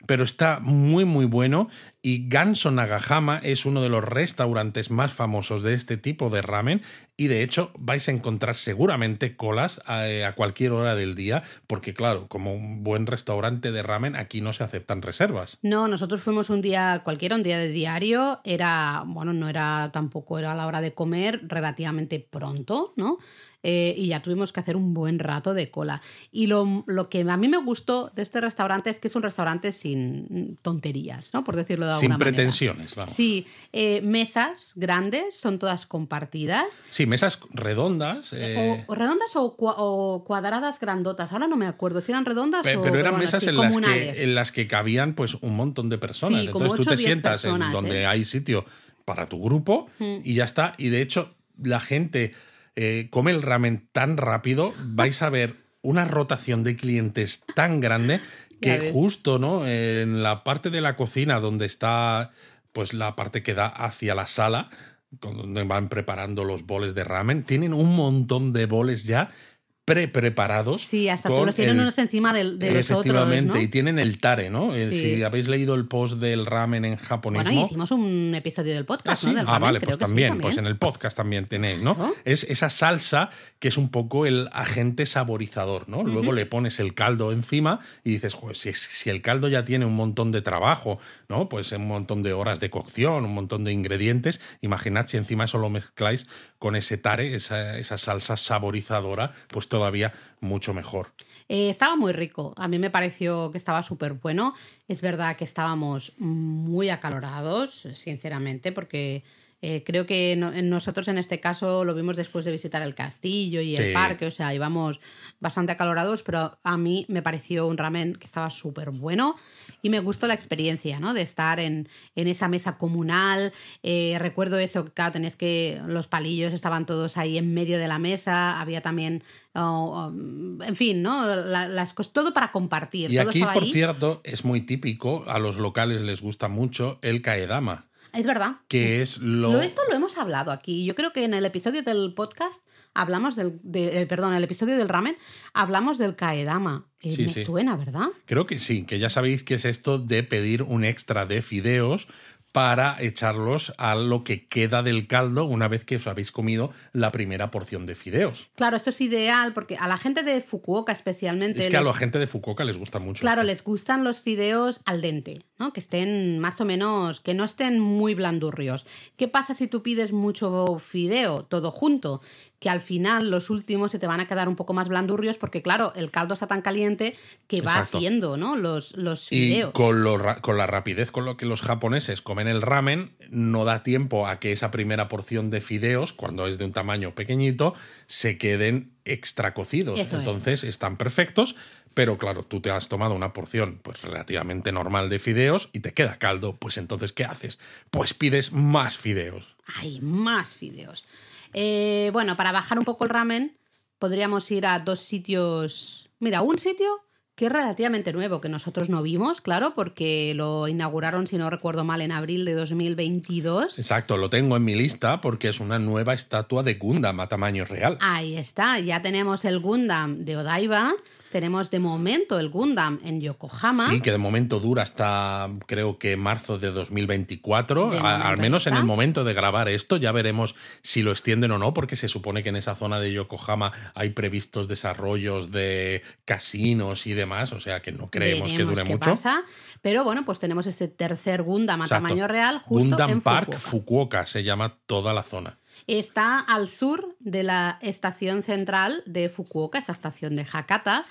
A: pero está muy muy bueno y Ganso Nagahama es uno de los restaurantes más famosos de este tipo de ramen y de hecho vais a encontrar seguramente colas a, cualquier hora del día porque claro, como un buen restaurante de ramen aquí no se aceptan reservas.
B: No, nosotros fuimos un día cualquiera, un día de diario, era, bueno, no era tampoco era la hora de comer relativamente pronto, ¿no? Eh, y ya tuvimos que hacer un buen rato de cola. Y lo, que a mí me gustó de este restaurante es que es un restaurante sin tonterías, ¿no? Por decirlo de alguna
A: manera. Sin pretensiones, vamos.
B: Sí, eh, mesas grandes, son todas compartidas.
A: Sí, mesas redondas.
B: Eh, o, redondas o, cuadradas grandotas. Ahora no me acuerdo si eran redondas
A: pero,
B: o.
A: Pero eran mesas en las, que, en las que cabían pues un montón de personas. Entonces tú te sientas en donde hay sitio para tu grupo mm. y ya está. Y de hecho, la gente eh, come el ramen tan rápido, vais a ver una rotación de clientes tan grande que justo ¿no? en la parte de la cocina donde está pues la parte que da hacia la sala, donde van preparando los boles de ramen, tienen un montón de boles ya pre-preparados.
B: Sí, hasta tú los tienen unos encima de, de los otros. ¿no?
A: y tienen el tare, ¿no? Eh, si habéis leído el post del ramen en japonés.
B: Bueno, hicimos un episodio del podcast,
A: ah,
B: ¿no?
A: ah, vale, pues también, pues en el podcast también tenéis, ¿no? Es esa salsa que es un poco el agente saborizador, ¿no? Luego le pones el caldo encima y dices, joder, si, si, el caldo ya tiene un montón de trabajo, ¿no? Pues un montón de horas de cocción, un montón de ingredientes, imaginad si encima eso lo mezcláis con ese tare, esa, esa salsa saborizadora, pues todavía mucho mejor.
B: Eh, estaba muy rico, a mí me pareció que estaba súper bueno. Es verdad que estábamos muy acalorados, sinceramente, porque eh, creo que nosotros en este caso lo vimos después de visitar el castillo y el parque, o sea, íbamos bastante acalorados, pero a mí me pareció un ramen que estaba súper bueno y me gustó la experiencia, ¿no? De estar en, esa mesa comunal. Eh, recuerdo eso, claro, tenés que los palillos estaban todos ahí en medio de la mesa, había también, oh, oh, en fin, ¿no? las todo para compartir.
A: Y aquí, por cierto, es muy típico, a los locales les gusta mucho el kaedama.
B: Es verdad.
A: Que es lo...
B: Esto lo hemos hablado aquí. Yo creo que en el episodio del podcast hablamos del... De, perdón, en el episodio del ramen hablamos del kaedama. Eh, me suena, ¿verdad?
A: Creo que sí, que ya sabéis que es esto de pedir un extra de fideos para echarlos a lo que queda del caldo una vez que os habéis comido la primera porción de fideos.
B: Claro, esto es ideal porque a la gente de Fukuoka especialmente...
A: Es que a la gente de Fukuoka les gusta mucho.
B: Claro, les gustan los fideos al dente, ¿no? Que estén más o menos, que no estén muy blandurrios. ¿Qué pasa si tú pides mucho fideo, todo junto? Que al final los últimos se te van a quedar un poco más blandurrios porque, claro, el caldo está tan caliente que va haciendo ¿no? los, los fideos.
A: Y con, con la rapidez con lo que los japoneses comen el ramen, no da tiempo a que esa primera porción de fideos, cuando es de un tamaño pequeñito, se queden extra cocidos. Entonces están perfectos, pero claro, tú te has tomado una porción pues relativamente normal de fideos y te queda caldo, pues entonces ¿qué haces? Pues pides más fideos.
B: Hay más fideos. Eh, bueno, para bajar un poco el ramen, podríamos ir a dos sitios. Mira, un sitio que es relativamente nuevo, que nosotros no vimos, claro, porque lo inauguraron, si no recuerdo mal, en abril de 2022.
A: Exacto, lo tengo en mi lista porque es una nueva estatua de Gundam a tamaño real.
B: Ahí está, ya tenemos el Gundam de Odaiba, tenemos de momento el Gundam en Yokohama.
A: Sí, que de momento dura hasta creo que marzo de 2024. al menos en el momento de grabar esto, ya veremos si lo extienden o no, porque se supone que en esa zona de Yokohama hay previstos desarrollos de casinos y demás, o sea que no creemos que dure mucho. Pasa.
B: Pero bueno, pues tenemos este tercer Gundam a tamaño real justo
A: Gundam
B: Park
A: Fukuoka se llama toda la zona.
B: Está al sur de la estación central de Fukuoka, esa estación de Hakata.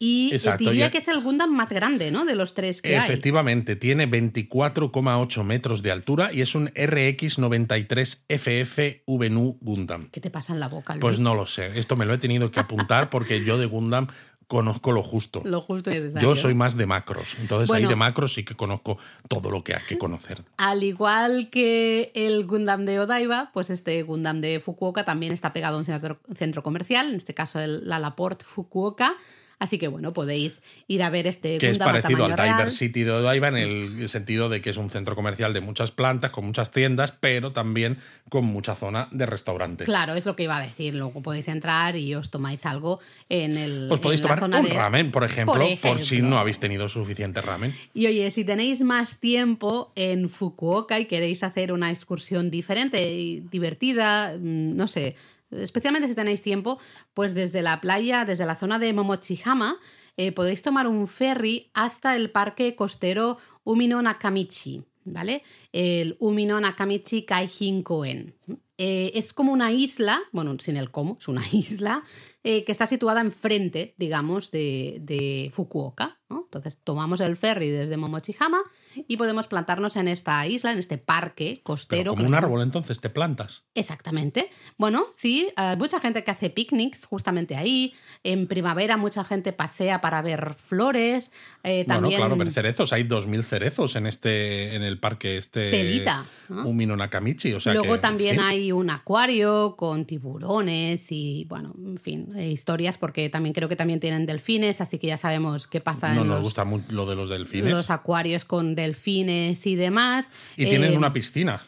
B: Y diría que es el Gundam más grande, ¿no? De los tres que
A: Efectivamente, tiene 24,8 metros de altura y es un RX-93FF VNU Gundam.
B: ¿Qué te pasa en la boca, Luis?
A: Pues no lo sé. Esto me lo he tenido que apuntar porque yo de Gundam conozco lo justo.
B: Lo justo y necesario.
A: Yo soy más de macros, entonces ahí
B: Bueno.
A: de macros sí que conozco todo lo que hay que conocer.
B: Al igual que el Gundam de Odaiba, pues este Gundam de Fukuoka también está pegado a un centro, centro comercial, en este caso el, la Laporte Fukuoka. Así que bueno, podéis ir a ver este
A: Que es parecido al
B: real.
A: Diver City de Odaiba en el sentido de que es un centro comercial de muchas plantas, con muchas tiendas, pero también con mucha zona de restaurantes.
B: Claro, es lo que iba a decir. Luego podéis entrar y os tomáis algo en el.
A: Os podéis
B: en la
A: tomar
B: zona
A: un
B: de-
A: ramen, por ejemplo,
B: Por
A: por, si
B: ejemplo.
A: no habéis tenido suficiente ramen.
B: Y oye, si tenéis más tiempo en Fukuoka y queréis hacer una excursión diferente y divertida, mm, no sé, especialmente si tenéis tiempo, pues desde la playa, desde la zona de Momochihama, eh, podéis tomar un ferry hasta el parque costero Umino Nakamichi, ¿vale? El Umino Nakamichi Kaijin Koen. Eh, es como una isla, bueno, sin el cómo, es una isla eh, que está situada enfrente, digamos, de, de Fukuoka. ¿no? Entonces tomamos el ferry desde Momochihama y podemos plantarnos en esta isla, en este parque
A: Pero
B: costero.
A: como un árbol, entonces te plantas.
B: Exactamente. Bueno, sí, hay mucha gente que hace picnics justamente ahí. En primavera mucha gente pasea para ver flores. eh, también
A: Bueno, claro, ver cerezos. Hay 2.000 cerezos en este en el parque este
B: Telita, ¿no?
A: Umino Nakamichi. O sea
B: Luego
A: que,
B: también
A: en fin,
B: hay un acuario con tiburones y, bueno, en fin, eh, historias porque también creo que también tienen delfines, así que ya sabemos qué pasa
A: No
B: en
A: nos
B: los,
A: gusta mucho lo de los delfines.
B: los acuarios con delfines y demás.
A: y tienen
B: Eh,
A: una piscina.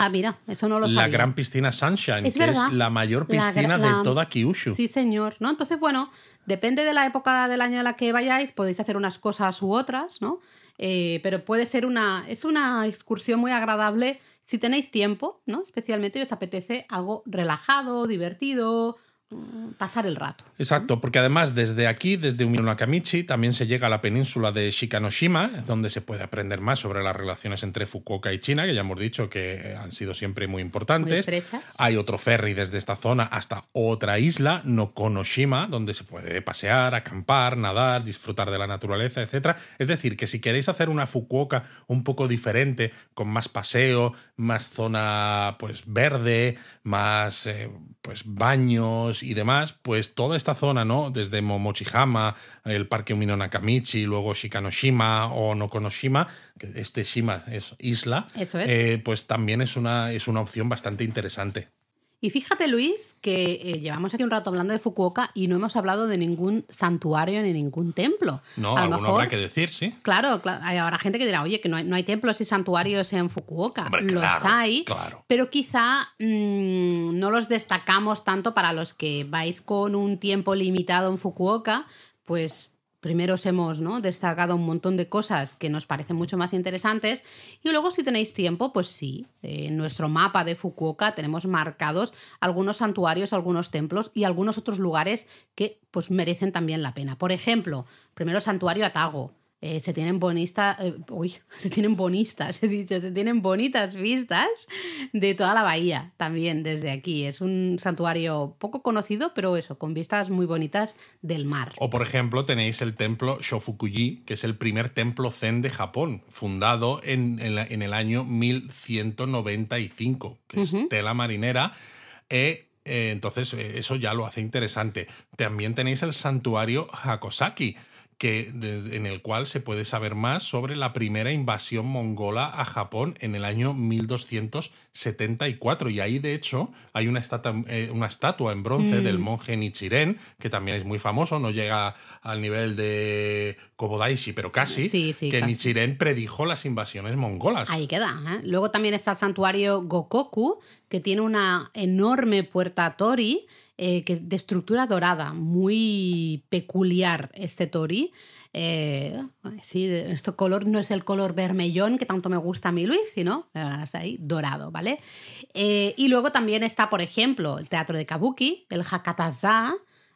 B: Ah, mira, eso no lo
A: La
B: sabía.
A: gran piscina Sunshine,
B: Es
A: que
B: verdad.
A: es la mayor
B: La
A: piscina
B: la-
A: de toda Kyushu.
B: Sí, señor, ¿no? Entonces, bueno, depende de la época del año en la que vayáis, podéis hacer unas cosas u otras, ¿no? Eh, pero puede ser una, es una excursión muy agradable si tenéis tiempo, ¿no? Especialmente os apetece algo relajado, divertido, pasar el rato.
A: Exacto, porque además desde aquí, desde Umino Nakamichi, también se llega a la península de Shikanoshima, donde se puede aprender más sobre las relaciones entre Fukuoka y China, que ya hemos dicho que eh, han sido siempre muy importantes.
B: Muy estrechas.
A: Hay otro ferry desde esta zona hasta otra isla, Nokonoshima, donde se puede pasear, acampar, nadar, disfrutar de la naturaleza, etc. Es decir, que si queréis hacer una Fukuoka un poco diferente, con más paseo, más zona pues verde, más eh, pues baños y demás, pues toda esta zona, ¿no? Desde Momochihama, el parque Umino Nakamichi, luego Shikanoshima o Nokonoshima, que este Shima es isla,
B: Eso es.
A: eh, pues también es una, es una opción bastante interesante.
B: Y fíjate, Luis, que eh, llevamos aquí un rato hablando de Fukuoka y no hemos hablado de ningún santuario ni ningún templo.
A: No,
B: A
A: alguno
B: mejor-
A: habrá que decir, sí.
B: Claro, claro, hay- habrá gente que dirá, oye, que no hay, no hay templos y santuarios en Fukuoka.
A: Hombre,
B: los
A: claro,
B: hay,
A: claro.
B: pero quizá mm, no los destacamos tanto para los que vais con un tiempo limitado en Fukuoka, pues primero os hemos ¿no? destacado un montón de cosas que nos parecen mucho más interesantes y luego si tenéis tiempo, pues sí, en nuestro mapa de Fukuoka tenemos marcados algunos santuarios, algunos templos y algunos otros lugares que pues merecen también la pena. Por ejemplo, primero Santuario Atago. Eh, se tienen bonistas, uy, se tienen bonistas, he dicho, se tienen bonitas vistas de toda la bahía también desde aquí. Es un santuario poco conocido, pero eso, con vistas muy bonitas del mar.
A: O por ejemplo tenéis el templo Shofukuji, que es el primer templo zen de Japón, fundado en, en la- en el año 1195, que es tela marinera. eh, eh, entonces eh, eso ya lo hace interesante. También tenéis el santuario Hakosaki, que, de- en el cual se puede saber más sobre la primera invasión mongola a Japón en el año 1274. Y ahí, de hecho, hay una estatua, eh, una estatua en bronce del monje Nichiren, que también es muy famoso, no llega al nivel de Kobodaishi, pero casi,
B: Sí, sí,
A: que
B: casi.
A: Nichiren predijo las invasiones mongolas.
B: Ahí queda. ¿eh? Luego también está el santuario Gokoku, que tiene una enorme puerta tori eh, que, de estructura dorada, muy peculiar este tori. Eh, sí, este color no es el color vermellón que tanto me gusta a mí, Luis, sino eh, ahí dorado, ¿vale? Y luego también está, por ejemplo, el teatro de Kabuki, el Hakataza,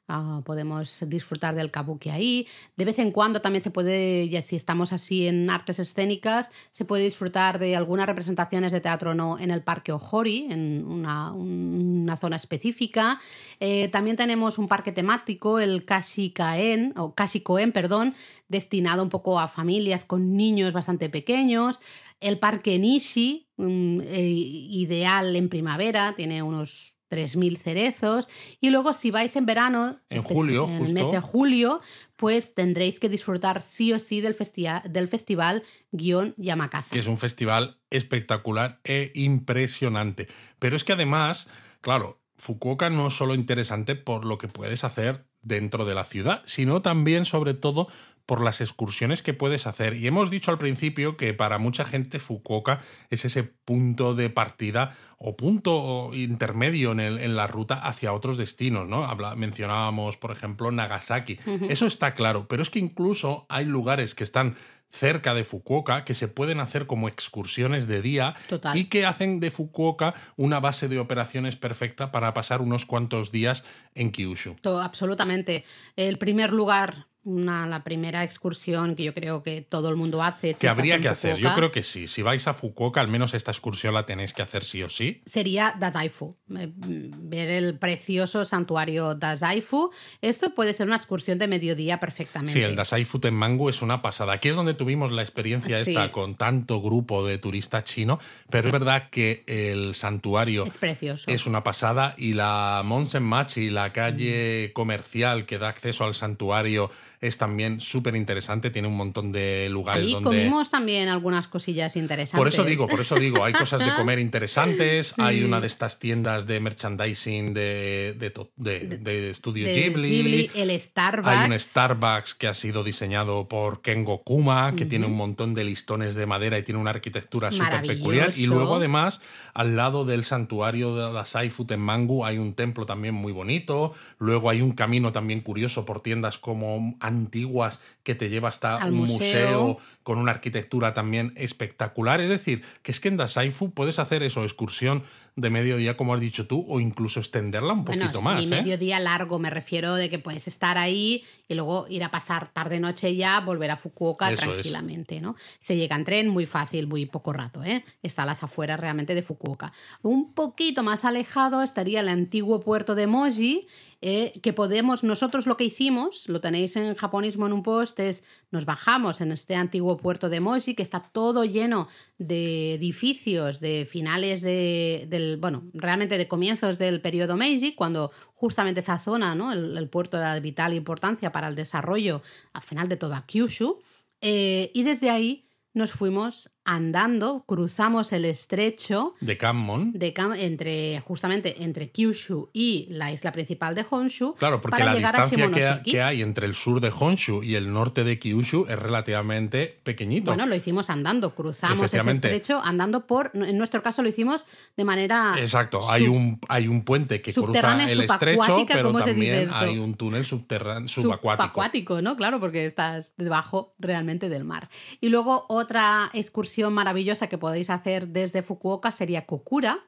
B: Ah, podemos disfrutar del kabuki ahí. De vez en cuando también se puede, ya si estamos así en artes escénicas, se puede disfrutar de algunas representaciones de teatro no en el Parque Ojori, en una, una zona específica. Eh, también tenemos un parque temático, el Kashikaen, o Kashikoen, perdón, destinado un poco a familias con niños bastante pequeños. El Parque Nishi, mm, eh, ideal en primavera, tiene unos 3.000 cerezos. Y luego si vais en verano,
A: En
B: este-
A: julio,
B: en el mes de julio, pues tendréis que disfrutar sí o sí del, festia- del festival guion Yamakasa.
A: que es un festival espectacular e impresionante. Pero es que además, claro, Fukuoka no es solo interesante por lo que puedes hacer dentro de la ciudad, sino también, sobre todo, por las excursiones que puedes hacer. Y hemos dicho al principio que para mucha gente Fukuoka es ese punto de partida o punto intermedio en, el- en la ruta hacia otros destinos, ¿no? Habla- mencionábamos, por ejemplo, Nagasaki. Eso está claro, pero es que incluso hay lugares que están cerca de Fukuoka que se pueden hacer como excursiones de día
B: Total.
A: y que hacen de Fukuoka una base de operaciones perfecta para pasar unos cuantos días en Kyushu.
B: To- absolutamente. El primer lugar, una, la primera excursión que yo creo que todo el mundo hace. si
A: Que habría que hacer. Yo creo que sí. Si vais a Fukuoka, al menos esta excursión la tenéis que hacer sí o sí.
B: Sería Dazaifu. Eh, Ver el precioso santuario Dazaifu. Esto puede ser una excursión de mediodía perfectamente.
A: Sí, el Dasai Futenmangu es una pasada. Aquí es donde tuvimos la experiencia
B: Sí.
A: esta con tanto grupo de turista chino, pero es verdad que el santuario
B: Es precioso.
A: es una pasada y la Monsenmachi, la calle comercial que da acceso al santuario, es también súper interesante. Tiene un montón de lugares
B: Ahí
A: donde...
B: comimos también algunas cosillas interesantes.
A: Por eso digo, por eso digo, hay cosas de comer interesantes, hay una de estas tiendas de merchandising de, de, de- de Estudio
B: De
A: Ghibli,
B: Ghibli, el Starbucks.
A: hay un Starbucks que ha sido diseñado por Kengo Kuma, que tiene un montón de listones de madera y tiene una arquitectura súper peculiar. Y luego, además, al lado del santuario de Dasai Futenmangu hay un templo también muy bonito. Luego hay un camino también curioso por tiendas como antiguas que te lleva hasta
B: Al
A: un
B: museo.
A: museo con una arquitectura también espectacular. Es decir, que es que en Dasaifu puedes hacer eso, excursión de mediodía, como has dicho tú, o incluso extenderla un
B: Bueno,
A: poquito
B: sí,
A: más. ¿eh?
B: mediodía largo, me refiero de que puedes estar ahí y luego ir a pasar tarde-noche ya, volver a Fukuoka
A: Eso es.
B: tranquilamente, ¿no? Se llega en tren muy fácil, muy poco rato, ¿eh? Está a las afueras realmente de Fukuoka. Un poquito más alejado estaría el antiguo puerto de Moji, eh, que podemos, nosotros lo que hicimos, lo tenéis en japonismo en un post, es nos bajamos en este antiguo puerto de Moji, que está todo lleno de edificios de finales de, del, bueno, realmente de comienzos del periodo Meiji, cuando justamente esa zona, ¿no? el, puerto de vital importancia para el desarrollo al final de toda Kyushu, eh, y desde ahí nos fuimos andando, cruzamos el estrecho
A: De Kanmon.
B: de entre justamente entre Kyushu y la isla principal de Honshu
A: Claro, porque
B: para
A: la distancia que, ha-
B: Shimonoseki.
A: que hay entre el sur de Honshu y el norte de Kyushu es relativamente pequeñito.
B: Bueno, lo hicimos andando, cruzamos ese estrecho andando por, en nuestro caso lo hicimos de manera
A: Exacto, hay un, hay un puente que cruza el estrecho, pero
B: ¿cómo se dice
A: también hay un túnel subterráneo, subacuático.
B: subacuático, ¿no? Claro, porque estás debajo realmente del mar. Y luego otra excursión maravillosa que podéis hacer desde Fukuoka sería Kokura.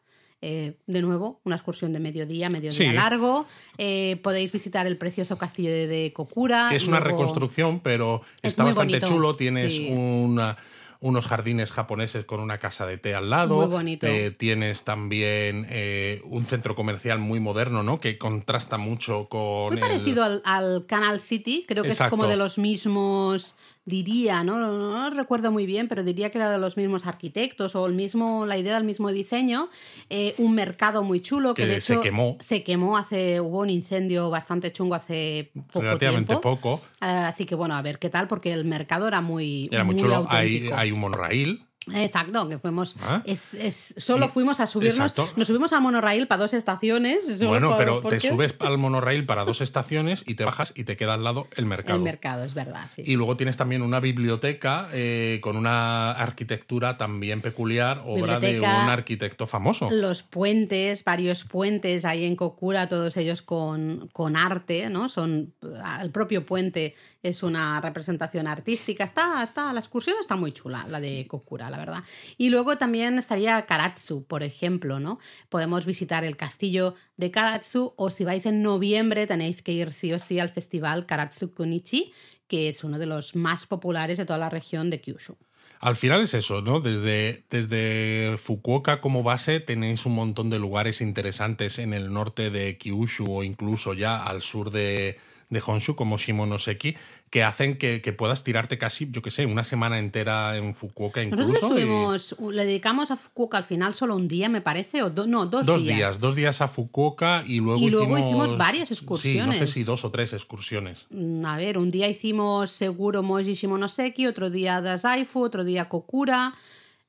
B: Eh, de nuevo, una excursión de mediodía, mediodía
A: Sí.
B: largo. Eh, podéis visitar el precioso castillo de, de Kokura.
A: que es una
B: luego-
A: reconstrucción, pero
B: Es
A: está bastante
B: bonito,
A: chulo. Tienes
B: sí.
A: una- unos jardines japoneses con una casa de té al lado.
B: Muy bonito.
A: Eh, tienes también un centro comercial muy moderno, ¿no? Que contrasta mucho con.
B: Muy
A: el-
B: parecido al, al Canal City, creo que es como de los mismos, diría, ¿no? ¿no? No recuerdo muy bien, pero diría que era de los mismos arquitectos o el mismo, la idea del mismo diseño. Eh, un mercado muy chulo que,
A: Que
B: de
A: se
B: hecho
A: quemó.
B: se quemó hace, hubo un incendio bastante chungo hace poco
A: relativamente
B: tiempo.
A: poco.
B: Ah, así que bueno, a ver qué tal, porque el mercado era muy,
A: Era muy, chulo. Hay, hay un monorail.
B: Exacto, que fuimos.
A: Ah.
B: es- es- solo fuimos a subirnos.
A: exacto.
B: Nos subimos al monorail para dos estaciones.
A: Bueno,
B: por-
A: pero
B: ¿por
A: te
B: qué?
A: subes al monorail para dos estaciones y te bajas y te queda al lado el mercado.
B: El mercado, es verdad, sí.
A: Y luego tienes también una biblioteca eh, con una arquitectura también peculiar, obra de un arquitecto famoso.
B: Los puentes, varios puentes ahí en Kokura, todos ellos con, con arte, ¿no? Son. El propio puente es una representación artística. Está, está, la excursión está muy chula, la de Kokura, la verdad. Y luego también estaría Karatsu, por ejemplo, ¿no? Podemos visitar el castillo de Karatsu, o si vais en noviembre, tenéis que ir sí o sí al festival Karatsu Kunichi, que es uno de los más populares de toda la región de Kyushu.
A: Al final es eso, ¿no? Desde, desde Fukuoka como base tenéis un montón de lugares interesantes en el norte de Kyushu o incluso ya al sur de, de Honshu como Shimonoseki que hacen que, que puedas tirarte casi, yo que sé, una semana entera en Fukuoka incluso.
B: Nosotros
A: y-
B: estuvimos, le dedicamos a Fukuoka al final solo un día, me parece, o do- no, dos,
A: Dos días. dos días a Fukuoka y luego,
B: Y luego
A: hicimos,
B: hicimos varias
A: Sí,
B: excursiones.
A: no sé si dos o tres excursiones.
B: Mm, A ver, un día hicimos seguro Moji Shimonoseki, otro día Dazaifu, otro día Kokura.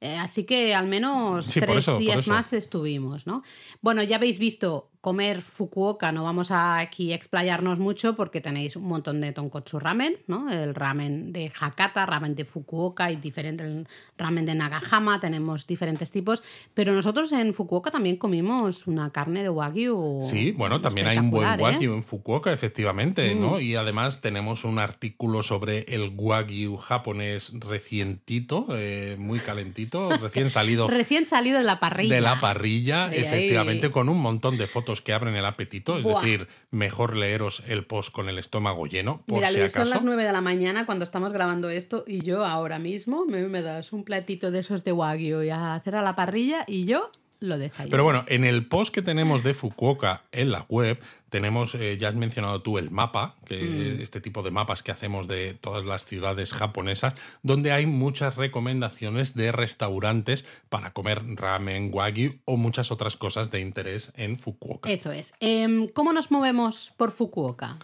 B: Eh, así que al menos
A: Sí,
B: tres
A: eso,
B: días más estuvimos, ¿no? Bueno, ya habéis visto comer Fukuoka, no vamos a aquí explayarnos mucho porque tenéis un montón de tonkotsu ramen, ¿no? El ramen de Hakata, ramen de Fukuoka y diferente ramen de Nagahama, tenemos diferentes tipos, pero nosotros en Fukuoka también comimos una carne de wagyu.
A: Sí, bueno, también hay un buen
B: ¿eh? Mm.
A: wagyu en Fukuoka, efectivamente, ¿no? Y además tenemos un artículo sobre el wagyu japonés recientito, eh, muy calentito, recién salido
B: Recién salido de la parrilla.
A: de la parrilla, efectivamente,
B: ahí.
A: con un montón de fotos que abren el apetito. Es
B: Buah.
A: decir, mejor leeros el post con el estómago lleno, por
B: Mira,
A: si
B: Luis, son
A: acaso.
B: las 9 de la mañana cuando estamos grabando esto y yo ahora mismo me, me das un platito de esos de wagyu y a hacer a la parrilla y yo lo desayuno.
A: Pero bueno, en el post que tenemos de Fukuoka en la web, tenemos, eh, ya has mencionado tú el mapa, que
B: Mm.
A: este tipo de mapas que hacemos de todas las ciudades japonesas, donde hay muchas recomendaciones de restaurantes para comer ramen, wagyu o muchas otras cosas de interés en Fukuoka.
B: Eso es. Em, ¿Cómo nos movemos por Fukuoka?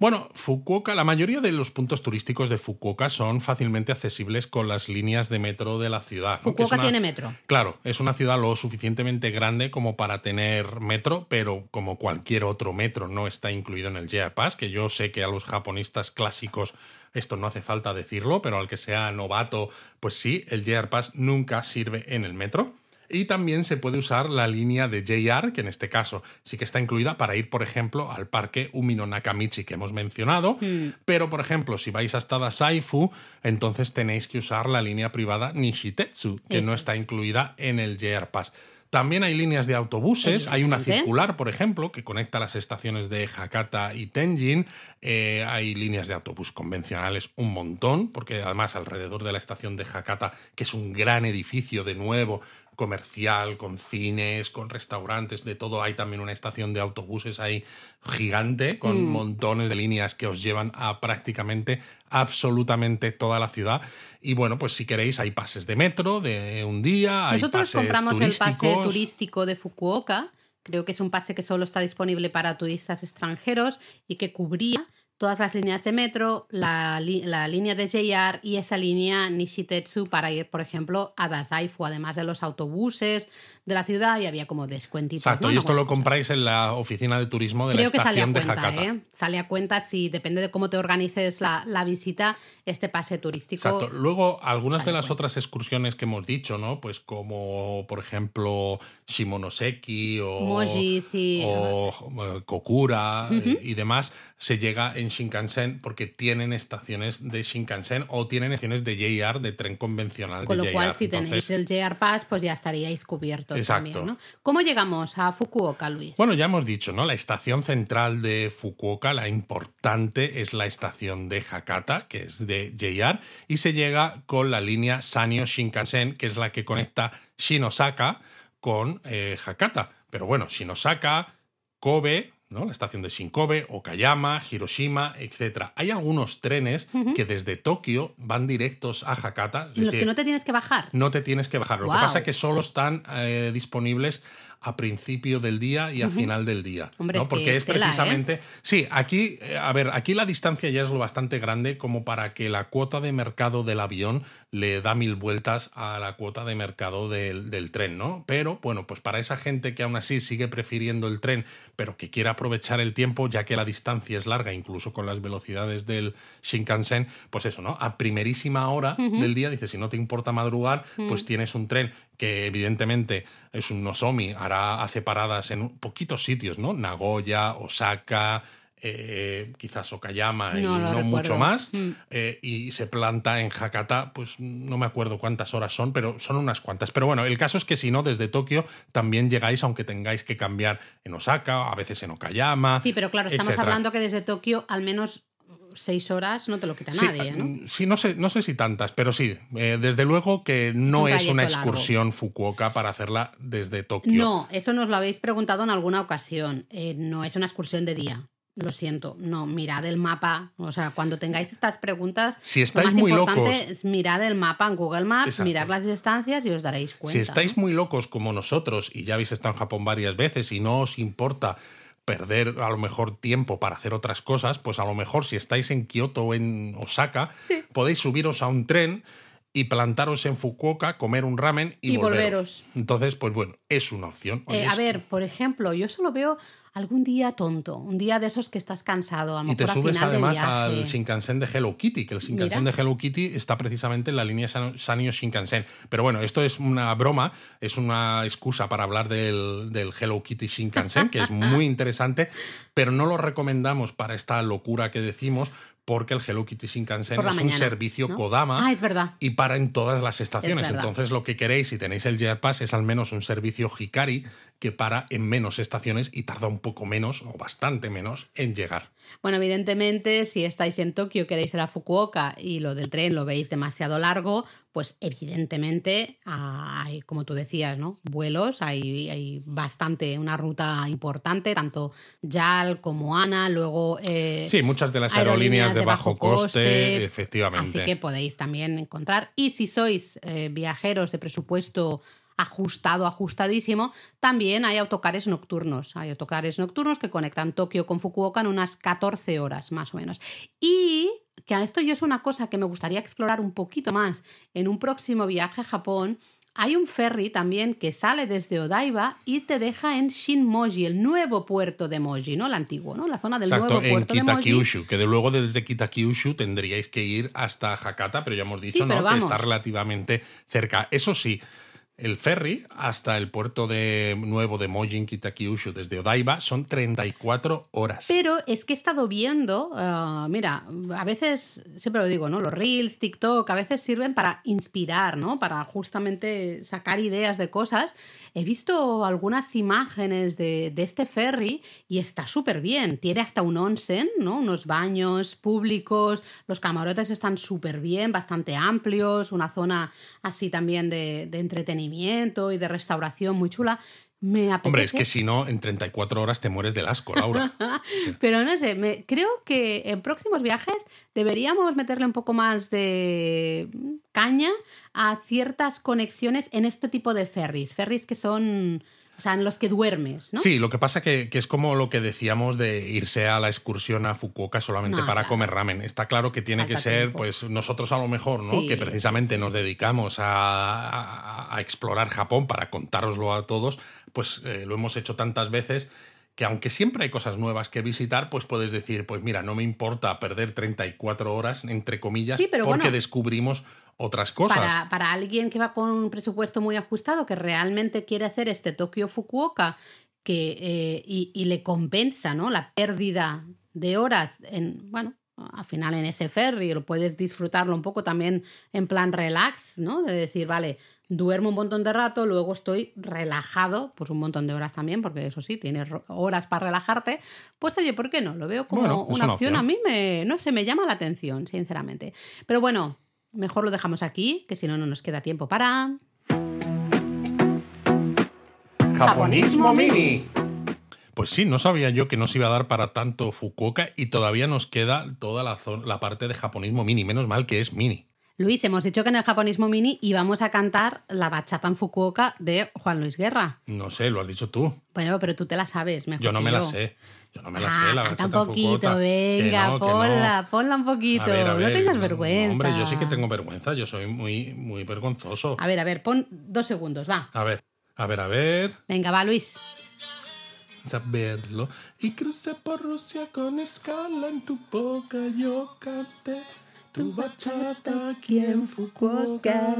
A: Bueno, Fukuoka, la mayoría de los puntos turísticos de Fukuoka son fácilmente accesibles con las líneas de metro de la ciudad.
B: Fukuoka
A: una-
B: tiene metro.
A: Claro, es una ciudad lo suficientemente grande como para tener metro, pero como cualquier otro metro no está incluido en el JR Pass, que yo sé que a los japonistas clásicos esto no hace falta decirlo, pero al que sea novato, pues sí, el JR Pass nunca sirve en el metro. Y también se puede usar la línea de JR, que en este caso sí que está incluida para ir, por ejemplo, al parque Umino Nakamichi que hemos mencionado. Pero, por ejemplo, si vais hasta Dasaifu, entonces tenéis que usar la línea privada Nishitetsu, que no está incluida en el JR Pass. También hay líneas de autobuses, hay una circular, por ejemplo, que conecta las estaciones de Hakata y Tenjin. Eh, hay líneas de autobús convencionales un montón, porque además alrededor de la estación de Hakata, que es un gran edificio de nuevo, comercial, con cines, con restaurantes, de todo, hay también una estación de autobuses ahí gigante, con
B: Mm.
A: montones de líneas que os llevan a prácticamente absolutamente toda la ciudad. Y bueno, pues si queréis, hay pases de metro de un día, hay
B: Nosotros
A: pases
B: compramos el pase
A: turísticos.
B: turístico de Fukuoka. Creo que es un pase que solo está disponible para turistas extranjeros y que cubría todas las líneas de metro, la, la línea de JR y esa línea Nishitetsu para ir, por ejemplo, a Dazaifu, además de los autobuses de la ciudad y había como descuentitos.
A: Exacto,
B: ¿no?
A: y esto lo compráis en la oficina de turismo de
B: Creo
A: la
B: que sale a
A: estación de
B: cuenta,
A: Hakata.
B: ¿eh? Sale a cuenta si depende de cómo te organices la, la visita, este pase turístico.
A: Exacto. Luego, algunas de las
B: bueno.
A: otras excursiones que hemos dicho, ¿no? Pues como, por ejemplo, Shimonoseki o,
B: Moji, sí.
A: o eh, Kokura eh, y demás, se llega en Shinkansen porque tienen estaciones de Shinkansen o tienen estaciones de JR, de tren convencional
B: Con
A: de
B: lo
A: JR.
B: cual, si tenéis el JR Pass, pues ya estaríais cubiertos
A: Exacto.
B: también, ¿no? ¿Cómo llegamos a Fukuoka, Luis?
A: Bueno, ya hemos dicho, ¿no? La estación central de Fukuoka, la importante es la estación de Hakata, que es de JR, y se llega con la línea Sanyo Shinkansen, que es la que conecta Shinosaka con eh, Hakata. Pero bueno, Shinosaka, Kobe, ¿no? La estación de Shinkobe, Okayama, Hiroshima, etc. Hay algunos trenes que desde Tokio van directos a Hakata.
B: y los que no te tienes que bajar.
A: no te tienes que bajar. Lo que pasa es que solo están eh, disponibles a principio del día y a final del día.
B: Hombre,
A: ¿no?
B: es
A: Porque
B: es ¿eh?
A: precisamente. Sí, aquí, eh, a ver, aquí la distancia ya es lo bastante grande como para que la cuota de mercado del avión le da mil vueltas a la cuota de mercado del, del tren, ¿no? Pero bueno, pues para esa gente que aún así sigue prefiriendo el tren, pero que quiere aprovechar el tiempo, ya que la distancia es larga, incluso con las velocidades del Shinkansen, pues eso, ¿no? A primerísima hora del día, dice, si no te importa madrugar, pues tienes un tren que evidentemente es un Nozomi, hará, hace paradas en poquitos sitios, ¿no? Nagoya, Osaka, eh, quizás Okayama y
B: No
A: mucho más,
B: Mm.
A: eh, y se planta en Hakata, pues no me acuerdo cuántas horas son, pero son unas cuantas. Pero bueno, el caso es que si no, desde Tokio también llegáis, aunque tengáis que cambiar en Osaka, a veces en Okayama.
B: Sí, pero claro, estamos
A: etcétera.
B: hablando que desde Tokio al menos seis horas no te lo quita
A: Sí,
B: nadie, ¿no?
A: mm, sí, no sé, no sé si tantas, pero sí, eh, desde luego que no
B: un
A: es, una
B: largo.
A: excursión Fukuoka para hacerla desde Tokio.
B: No, eso nos lo habéis preguntado en alguna ocasión. Eh, no es una excursión de día. lo siento, no, mirad el mapa. O sea, cuando tengáis estas preguntas,
A: Si
B: lo
A: estáis
B: más
A: muy
B: importante
A: locos-
B: es mirad el mapa en Google Maps,
A: Exacto.
B: mirad las distancias y os daréis cuenta.
A: Si estáis
B: ¿no?
A: muy locos como nosotros y ya habéis estado en Japón varias veces y no os importa perder a lo mejor tiempo para hacer otras cosas, pues a lo mejor si estáis en Kioto o en Osaka,
B: Sí.
A: podéis subiros a un tren y plantaros en Fukuoka, comer un ramen y,
B: Y
A: volveros.
B: volveros.
A: Entonces, pues bueno, es una opción.
B: Eh, a
A: es-
B: ver, por ejemplo, yo solo veo algún día tonto, un día de esos que estás cansado, a lo
A: Y te
B: a
A: subes
B: final
A: además al Shinkansen de Hello Kitty, que el Shinkansen
B: Mira.
A: de Hello Kitty está precisamente en la línea San- Sanyo Shinkansen. Pero bueno, esto es una broma, es una excusa para hablar del, del Hello Kitty Shinkansen, que es muy interesante, pero no lo recomendamos para esta locura que decimos, porque el Hello Kitty Shinkansen es
B: mañana,
A: un servicio
B: ¿no?
A: Kodama
B: Ah, es verdad.
A: y para en todas las estaciones.
B: Es.
A: Entonces, lo que queréis, si tenéis el Jet Pass, es al menos un servicio Hikari que para en menos estaciones y tarda un poco menos o bastante menos en llegar.
B: Bueno, evidentemente, si estáis en Tokio, queréis ir a Fukuoka y lo del tren lo veis demasiado largo, pues evidentemente hay, como tú decías, ¿no? Vuelos, hay, hay bastante, una ruta importante, tanto JAL como ANA, luego... eh,
A: Sí, muchas de las aerolíneas, de bajo coste, efectivamente.
B: Así que podéis también encontrar. Y si sois eh, viajeros de presupuesto ajustado, ajustadísimo, también hay autocares nocturnos. Hay autocares nocturnos que conectan Tokio con Fukuoka en unas 14 horas más o menos. Y que a esto yo es una cosa que me gustaría explorar un poquito más en un próximo viaje a Japón. Hay un ferry también que sale desde Odaiba y te deja en Shinmoji, el nuevo puerto de Moji, ¿no? El antiguo, ¿no? La zona del
A: Exacto,
B: nuevo
A: en
B: puerto de Moji.
A: Kitakyushu, que de luego desde Kitakyushu tendríais que ir hasta Hakata, pero ya hemos dicho
B: Sí,
A: ¿no? que está relativamente cerca. Eso sí, el ferry hasta el puerto de nuevo de Mojin Kitakyushu desde Odaiba son 34 horas.
B: Pero es que he estado viendo, ah, mira, a veces, siempre lo digo, ¿no? Los reels, TikTok, a veces sirven para inspirar, ¿no? Para justamente sacar ideas de cosas. He visto algunas imágenes de, este ferry y está súper bien. Tiene hasta un onsen, ¿no? Unos baños públicos, los camarotes están súper bien, bastante amplios, una zona así también de entretenimiento y de restauración muy chula. Me apetece.
A: Hombre, es que si no, en 34 horas te mueres del asco, Laura.
B: Pero no sé, me, creo que en próximos viajes deberíamos meterle un poco más de caña a ciertas conexiones en este tipo de ferries. Ferries que son, o sea, en los que duermes, ¿no?
A: Sí, lo que pasa que, que es como lo que decíamos de irse a la excursión a Fukuoka solamente
B: No,
A: para
B: claro.
A: comer ramen. Está claro que tiene que ser,
B: tiempo.
A: pues nosotros a lo mejor, ¿no?
B: Sí,
A: que precisamente
B: sí,
A: nos dedicamos a, a- a explorar Japón para contároslo a todos, pues eh, lo hemos hecho tantas veces que aunque siempre hay cosas nuevas que visitar, pues puedes decir, pues mira, no me importa perder 34 horas, entre comillas,
B: Sí, pero
A: porque
B: bueno.
A: descubrimos otras cosas.
B: Para, para alguien que va con un presupuesto muy ajustado, que realmente quiere hacer este Tokio-Fukuoka que, eh, y, y le compensa ¿no? la pérdida de horas en, bueno, al final en ese ferry, lo puedes disfrutarlo un poco también en plan relax, ¿no? De decir, vale, duermo un montón de rato, luego estoy relajado, pues un montón de horas también, porque eso sí, tienes horas para relajarte, pues oye, ¿por qué no? Lo veo como
A: Bueno,
B: una opción.
A: opción.
B: A mí me, no sé, me llama la atención, sinceramente. Pero bueno, mejor lo dejamos aquí, que si no, no nos queda tiempo para...
A: Japonismo Mini. Pues sí, no sabía yo que nos iba a dar para tanto Fukuoka y todavía nos queda toda la, la parte de japonismo mini. Menos mal que es mini.
B: Luis, hemos dicho que en el japonismo mini íbamos a cantar la bachata en Fukuoka de Juan Luis Guerra.
A: No sé, lo has dicho tú.
B: Bueno, pero tú te la sabes mejor
A: Yo no
B: que
A: me la sé. Yo no me la
B: Ah,
A: sé, la bachata
B: un poquito, venga,
A: no, que no.
B: ponla, ponla un poquito.
A: A ver, a ver,
B: no tengas vergüenza.
A: hombre, yo sí que tengo vergüenza. Yo soy muy, muy vergonzoso.
B: A ver, a ver, pon dos segundos, va.
A: A ver, a ver, a ver.
B: Venga, va, Luis.
A: Saberlo. Y crucé por Rusia con escala en tu boca. Yo canté tu bachata aquí en Fukuoka.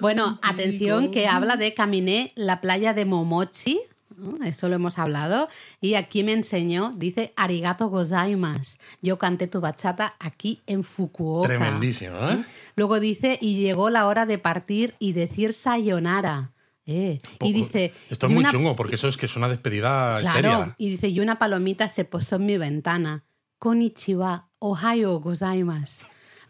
B: Bueno, atención que habla de caminé la playa de Momochi. ¿No? Esto lo hemos hablado. Y aquí me enseñó, dice arigato gozaimasu. Yo canté tu bachata aquí en Fukuoka.
A: Tremendísimo, ¿eh?
B: Luego dice, y llegó la hora de partir y decir sayonara. Eh, y dice...
A: Esto es
B: "Y
A: muy
B: una-
A: chungo porque eso es que es una despedida
B: Claro,
A: seria.
B: y dice, y una palomita se posó en mi ventana. Konnichiwa, ohayo gozaimasu.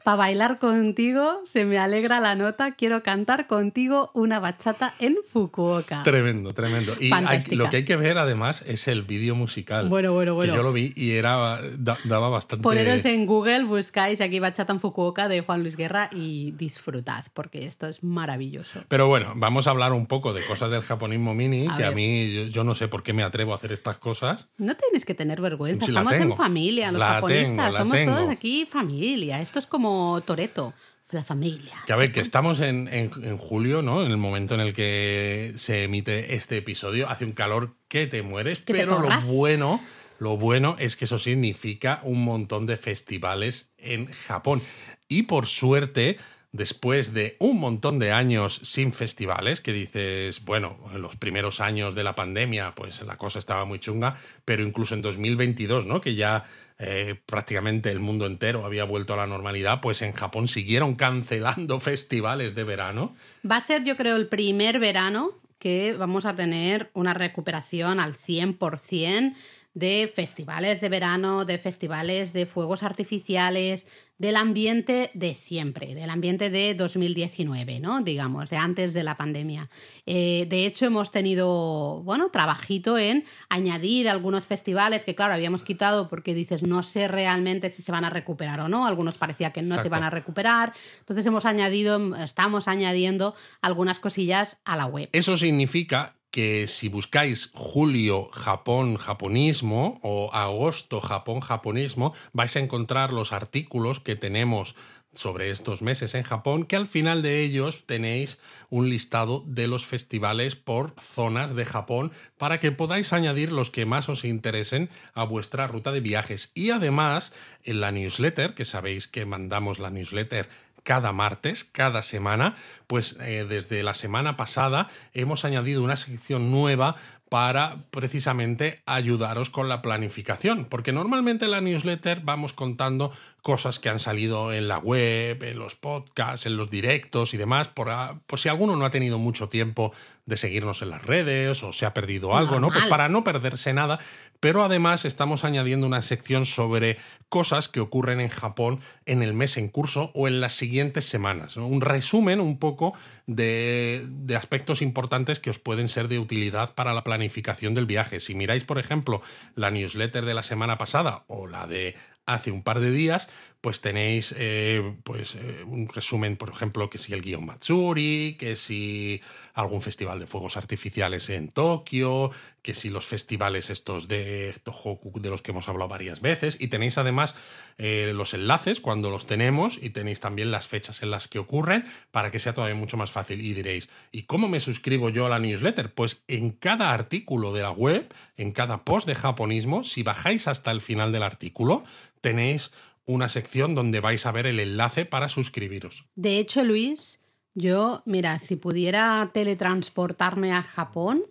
B: Para bailar contigo, se me alegra la nota, quiero cantar contigo una bachata en Fukuoka.
A: Tremendo, tremendo. Y lo que hay que ver además es el vídeo musical.
B: Bueno, bueno, bueno.
A: Que yo lo vi y era daba bastante...
B: Poneros en Google, buscáis aquí bachata en Fukuoka de Juan Luis Guerra y disfrutad, porque esto es maravilloso.
A: Pero bueno, vamos a hablar un poco de cosas del japonismo mini, que a mí yo, no sé por qué me atrevo a hacer estas cosas.
B: No tienes que tener vergüenza, estamos en familia, los japonistas, somos todos aquí familia. Esto es como Toreto la familia.
A: Que a ver, que estamos en, en, julio, ¿no? En el momento en el que se emite este episodio. Hace un calor que te mueres, pero lo bueno, lo bueno es que eso significa un montón de festivales en Japón. Y por suerte, después de un montón de años sin festivales, que dices, bueno, en los primeros años de la pandemia, pues la cosa estaba muy chunga, pero incluso en 2022, ¿no? Que ya eh, prácticamente el mundo entero había vuelto a la normalidad, pues en Japón siguieron cancelando festivales de verano.
B: Va a ser, yo creo, el primer verano que vamos a tener una recuperación al 100% de festivales de verano, de festivales de fuegos artificiales, del ambiente de siempre, del ambiente de 2019, ¿no? Digamos, de antes de la pandemia. Eh, de hecho, hemos tenido, bueno, trabajito en añadir algunos festivales que, claro, habíamos quitado porque dices, no sé realmente si se van a recuperar o no. Algunos parecía que no se van a recuperar. Entonces hemos añadido, estamos añadiendo algunas cosillas a la web.
A: Eso significa que si buscáis julio Japón japonismo o agosto Japón japonismo, vais a encontrar los artículos que tenemos sobre estos meses en Japón, que al final de ellos tenéis un listado de los festivales por zonas de Japón para que podáis añadir los que más os interesen a vuestra ruta de viajes. Y además, en la newsletter, que sabéis que mandamos la newsletter cada martes, cada semana, pues eh, desde la semana pasada hemos añadido una sección nueva para precisamente ayudaros con la planificación, porque normalmente en la newsletter vamos contando cosas que han salido en la web, en los podcasts, en los directos y demás, por, por si alguno no ha tenido mucho tiempo de seguirnos en las redes o se ha perdido algo, ¿no? Pues para no perderse nada, pero además estamos añadiendo una sección sobre cosas que ocurren en Japón en el mes en curso o en las siguientes semanas, un resumen un poco de, de aspectos importantes que os pueden ser de utilidad para la planificación planificación del viaje. Si miráis, por ejemplo, la newsletter de la semana pasada o la de hace un par de días, pues tenéis eh, pues, eh, un resumen, por ejemplo, que si el guion Matsuri, que si algún festival de fuegos artificiales en Tokio, que si los festivales estos de Tohoku de los que hemos hablado varias veces, y tenéis además eh, los enlaces cuando los tenemos y tenéis también las fechas en las que ocurren para que sea todavía mucho más fácil. Y diréis, ¿y cómo me suscribo yo a la newsletter? Pues en cada artículo de la web, en cada post de japonismo, si bajáis hasta el final del artículo, tenéis una sección donde vais a ver el enlace para suscribiros.
B: De hecho, Luis, yo, mira, si pudiera teletransportarme a Japón,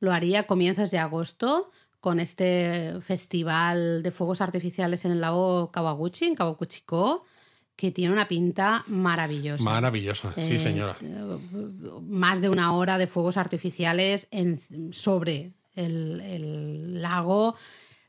B: lo haría a comienzos de agosto con este festival de fuegos artificiales en el lago Kawaguchi, en Kawaguchiko, que tiene una pinta maravillosa.
A: Maravillosa, sí, eh, señora.
B: Más de una hora de fuegos artificiales en, sobre el, el lago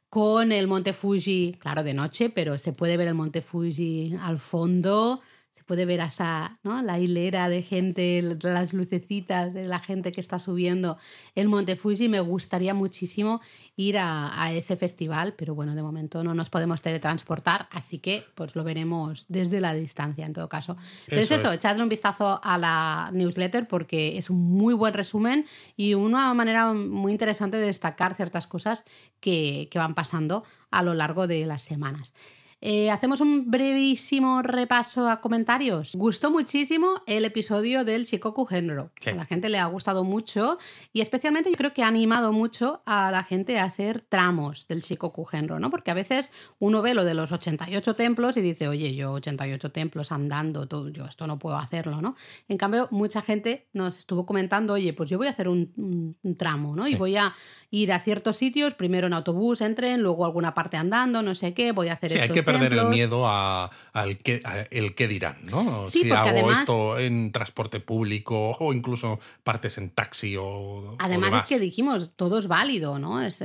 B: con el Monte Fuji, claro, de noche, pero se puede ver el Monte Fuji al fondo puede ver esa, ¿no? la hilera de gente, las lucecitas de la gente que está subiendo el Monte Fuji. Me gustaría muchísimo ir a, ese festival, pero bueno, de momento no nos podemos teletransportar, así que pues lo veremos desde la distancia en todo caso. Pero es eso, echadle un vistazo a la newsletter porque es un muy buen resumen y una manera muy interesante de destacar ciertas cosas que, que van pasando a lo largo de las semanas. Eh, hacemos un brevísimo repaso a comentarios. Gustó muchísimo el episodio del Shikoku Genro. A la gente le ha gustado mucho y especialmente yo creo que ha animado mucho a la gente a hacer tramos del Shikoku Genro, ¿no? Porque a veces uno ve lo de los 88 templos y dice, oye, yo 88 templos andando, todo, yo esto no puedo hacerlo, ¿no? En cambio, mucha gente nos estuvo comentando, oye, pues yo voy a hacer un, tramo, ¿no? Y voy a ir a ciertos sitios, primero en autobús, entren, luego alguna parte andando, no sé qué, voy a hacer esto
A: perder el miedo al que, el que dirán, ¿no? si hago esto en transporte público o incluso partes en taxi o.
B: Además, es que dijimos, todo es válido, ¿no? Es,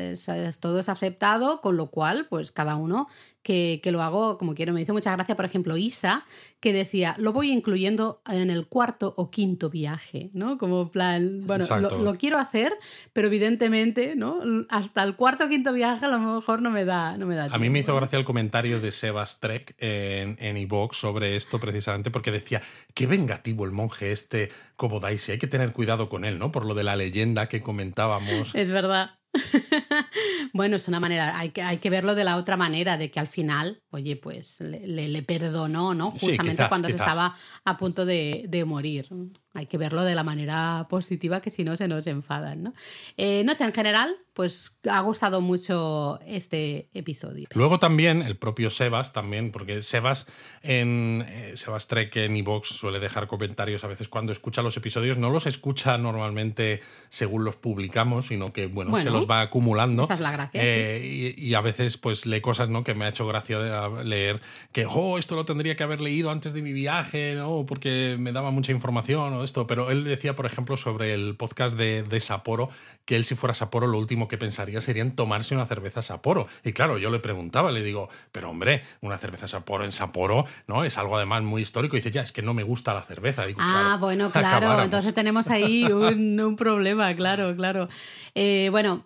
B: todo es aceptado, con lo cual, pues cada uno que, que, lo hago como quiero. Me hizo mucha gracia, por ejemplo, Isa, que decía, lo voy incluyendo en el cuarto o quinto viaje, ¿no? Como plan, bueno, lo, lo, quiero hacer, pero evidentemente, ¿no? Hasta el cuarto o quinto viaje a lo mejor no me da, no me da
A: A mí me hizo gracia el comentario de Sebas Trek en, en iVox sobre esto precisamente porque decía, qué vengativo el monje este como Daisy, hay que tener cuidado con él, ¿no? Por lo de la leyenda que comentábamos.
B: Es verdad. bueno, es una manera, hay que, hay que verlo de la otra manera, de que al final, oye, pues le, le, perdonó, ¿no? Justamente cuando se estaba a punto de, de, morir. Hay que verlo de la manera positiva, que si no se nos enfadan, ¿no? Eh, no sé, en general, pues ha gustado mucho este episodio.
A: Luego también el propio Sebas, también, porque Sebas en eh, Sebas Trek en iVox suele dejar comentarios a veces cuando escucha los episodios, no los escucha normalmente según los publicamos, sino que, bueno, se los va acumulando.
B: Esa es la gracia.
A: Eh, y, y, a veces, pues lee cosas, ¿no? Que me ha hecho gracia leer que, oh, esto lo tendría que haber leído antes de mi viaje, ¿no? Porque me daba mucha información o esto. Pero él decía, por ejemplo, sobre el podcast de, de Sapporo, que él, si fuera Sapporo, lo último que pensaría sería en tomarse una cerveza Sapporo. Y claro, yo le preguntaba, le digo, pero hombre, una cerveza Sapporo en Sapporo, ¿no? Es algo además muy histórico. Y dice, ya, es que no me gusta la cerveza. Digo,
B: ah,
A: claro,
B: bueno, claro. Entonces tenemos ahí un, un problema, claro, claro. Eh, bueno,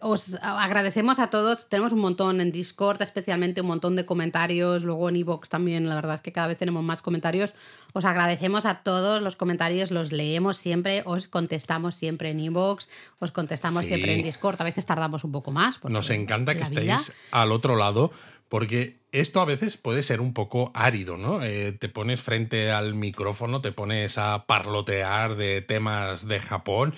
B: os agradecemos a todos. Tenemos un montón en Discord, especialmente un montón de comentarios. Luego en Evox también, la verdad es que cada vez tenemos más comentarios. Os agradecemos a todos los comentarios, los leemos siempre, os contestamos siempre en Evox, os contestamos sí. siempre en Discord. A veces tardamos un poco más.
A: Nos encanta que estéis vida. al otro lado, porque esto a veces puede ser un poco árido, ¿no? Eh, te pones frente al micrófono, te pones a parlotear de temas de Japón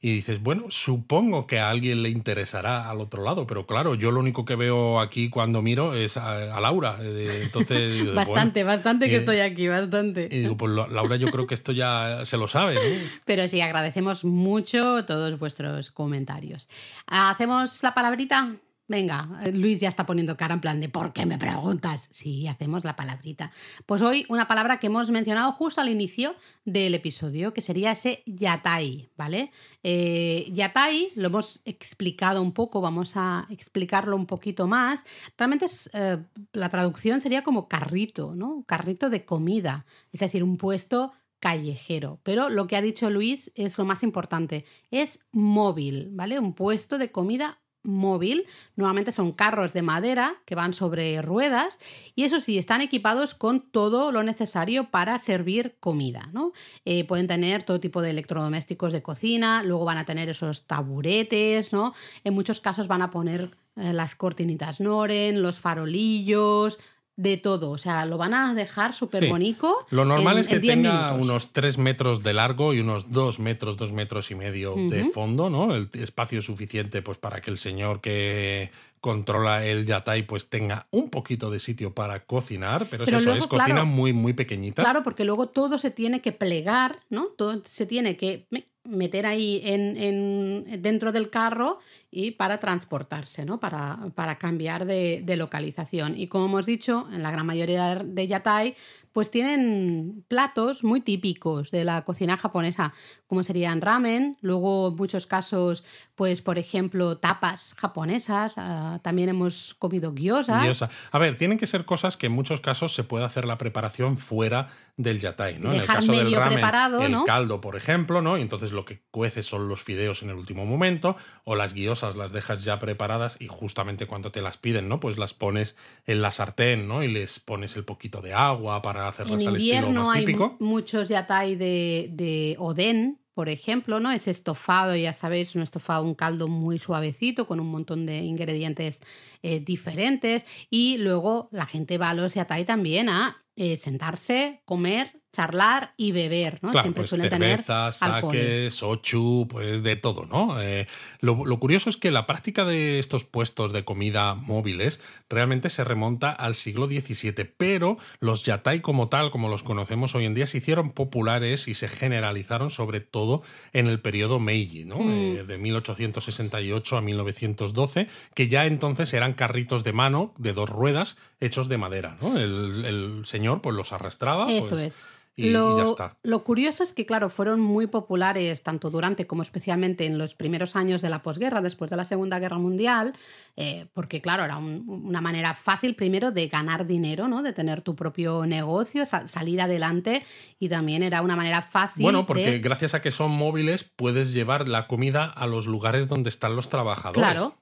A: y dices, bueno, supongo que a alguien le interesará al otro lado, pero claro, yo lo único que veo aquí cuando miro es a, a Laura. Entonces,
B: bastante, bueno, bastante que y, estoy aquí, bastante.
A: Y digo, pues Laura, yo creo que esto ya se lo sabe. ¿no?
B: Pero sí, agradecemos mucho todos vuestros comentarios. ¿Hacemos la palabrita? Venga, Luis ya está poniendo cara en plan de ¿por qué me preguntas? Sí, hacemos la palabrita. Pues hoy una palabra que hemos mencionado justo al inicio del episodio, que sería ese yatai, ¿vale? Eh, yatai lo hemos explicado un poco, vamos a explicarlo un poquito más. Realmente eh, la traducción sería como carrito, ¿no? Carrito de comida, es decir, un puesto callejero. Pero lo que ha dicho Luis es lo más importante, es móvil, ¿vale? Un puesto de comida móvil. Nuevamente son carros de madera que van sobre ruedas y eso sí, están equipados con todo lo necesario para servir comida. ¿no? Eh, pueden tener todo tipo de electrodomésticos de cocina, luego van a tener esos taburetes, ¿no? en muchos casos van a poner eh, las cortinitas Noren, los farolillos, de todo. O sea, lo van a dejar súper sí. bonito.
A: Lo normal
B: en,
A: es que
B: en
A: tenga
B: minutos.
A: unos 3 metros de largo y unos 2 metros, 2 metros y medio uh -huh. de fondo, ¿no? El espacio suficiente pues, para que el señor que controla el yatai pues tenga un poquito de sitio para cocinar, pero, pero es eso, luego, es cocina
B: claro,
A: muy, muy pequeñita.
B: Claro, porque luego todo se tiene que plegar, ¿no? Todo se tiene que meter ahí en, en, dentro del carro y para transportarse, ¿no? Para, para cambiar de, de, localización. Y como hemos dicho, en la gran mayoría de yatai, pues tienen platos muy típicos de la cocina japonesa, como serían ramen, luego en muchos casos, pues por ejemplo, tapas japonesas, uh, también hemos comido gyozas.
A: Gyoza. A ver, tienen que ser cosas que en muchos casos se puede hacer la preparación fuera del yatai, ¿no?
B: Dejar
A: en el caso
B: medio
A: del ramen,
B: preparado,
A: el
B: ¿no?
A: caldo, por ejemplo, ¿no? Y entonces lo que cueces son los fideos en el último momento, o las guiosas las dejas ya preparadas y justamente cuando te las piden, ¿no? Pues las pones en la sartén, ¿no? Y les pones el poquito de agua para hacerlas
B: en
A: al estilo más típico.
B: Hay muchos yatai de, de oden, por ejemplo, ¿no? Ese estofado, ya sabéis, un estofado, un caldo muy suavecito con un montón de ingredientes eh, diferentes. Y luego la gente va a los yatai también a eh, sentarse, comer, charlar y beber, ¿no?
A: Claro,
B: Siempre
A: pues
B: suelen
A: cerveza,
B: tener
A: saques, ochu, pues de todo, ¿no? Eh, lo, lo, curioso es que la práctica de estos puestos de comida móviles realmente se remonta al siglo XVII, pero los yatai como tal, como los conocemos hoy en día, se hicieron populares y se generalizaron sobre todo en el periodo Meiji, ¿no? Mm. Eh, de 1868 a 1912, que ya entonces eran carritos de mano de dos ruedas hechos de madera, ¿no? El, el señor pues los arrastraba.
B: Eso
A: pues,
B: es
A: y,
B: lo,
A: ya está.
B: Lo curioso es que, claro, fueron muy populares tanto durante como especialmente en los primeros años de la posguerra, después de la Segunda Guerra Mundial, eh, porque, claro, era un, una manera fácil primero de ganar dinero, ¿no? de tener tu propio negocio, sa salir adelante y también era una manera fácil.
A: Bueno, porque
B: de...
A: gracias a que son móviles puedes llevar la comida a los lugares donde están los trabajadores.
B: Claro.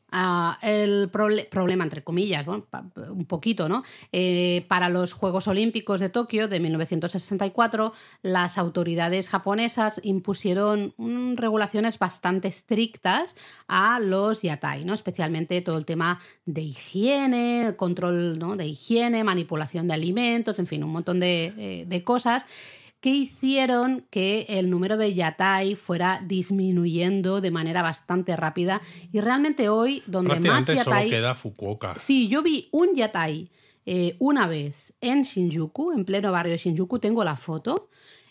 B: El proble problema, entre comillas, un poquito, ¿no? Eh, para los Juegos Olímpicos de Tokio de 1964, las autoridades japonesas impusieron regulaciones bastante estrictas a los yatai, ¿no? Especialmente todo el tema de higiene, control ¿no? de higiene, manipulación de alimentos, en fin, un montón de, eh, de cosas que hicieron que el número de yatai fuera disminuyendo de manera bastante rápida y realmente hoy donde más yatai
A: solo queda Fukuoka.
B: Sí, yo vi un yatai eh, una vez en Shinjuku, en pleno barrio de Shinjuku, tengo la foto.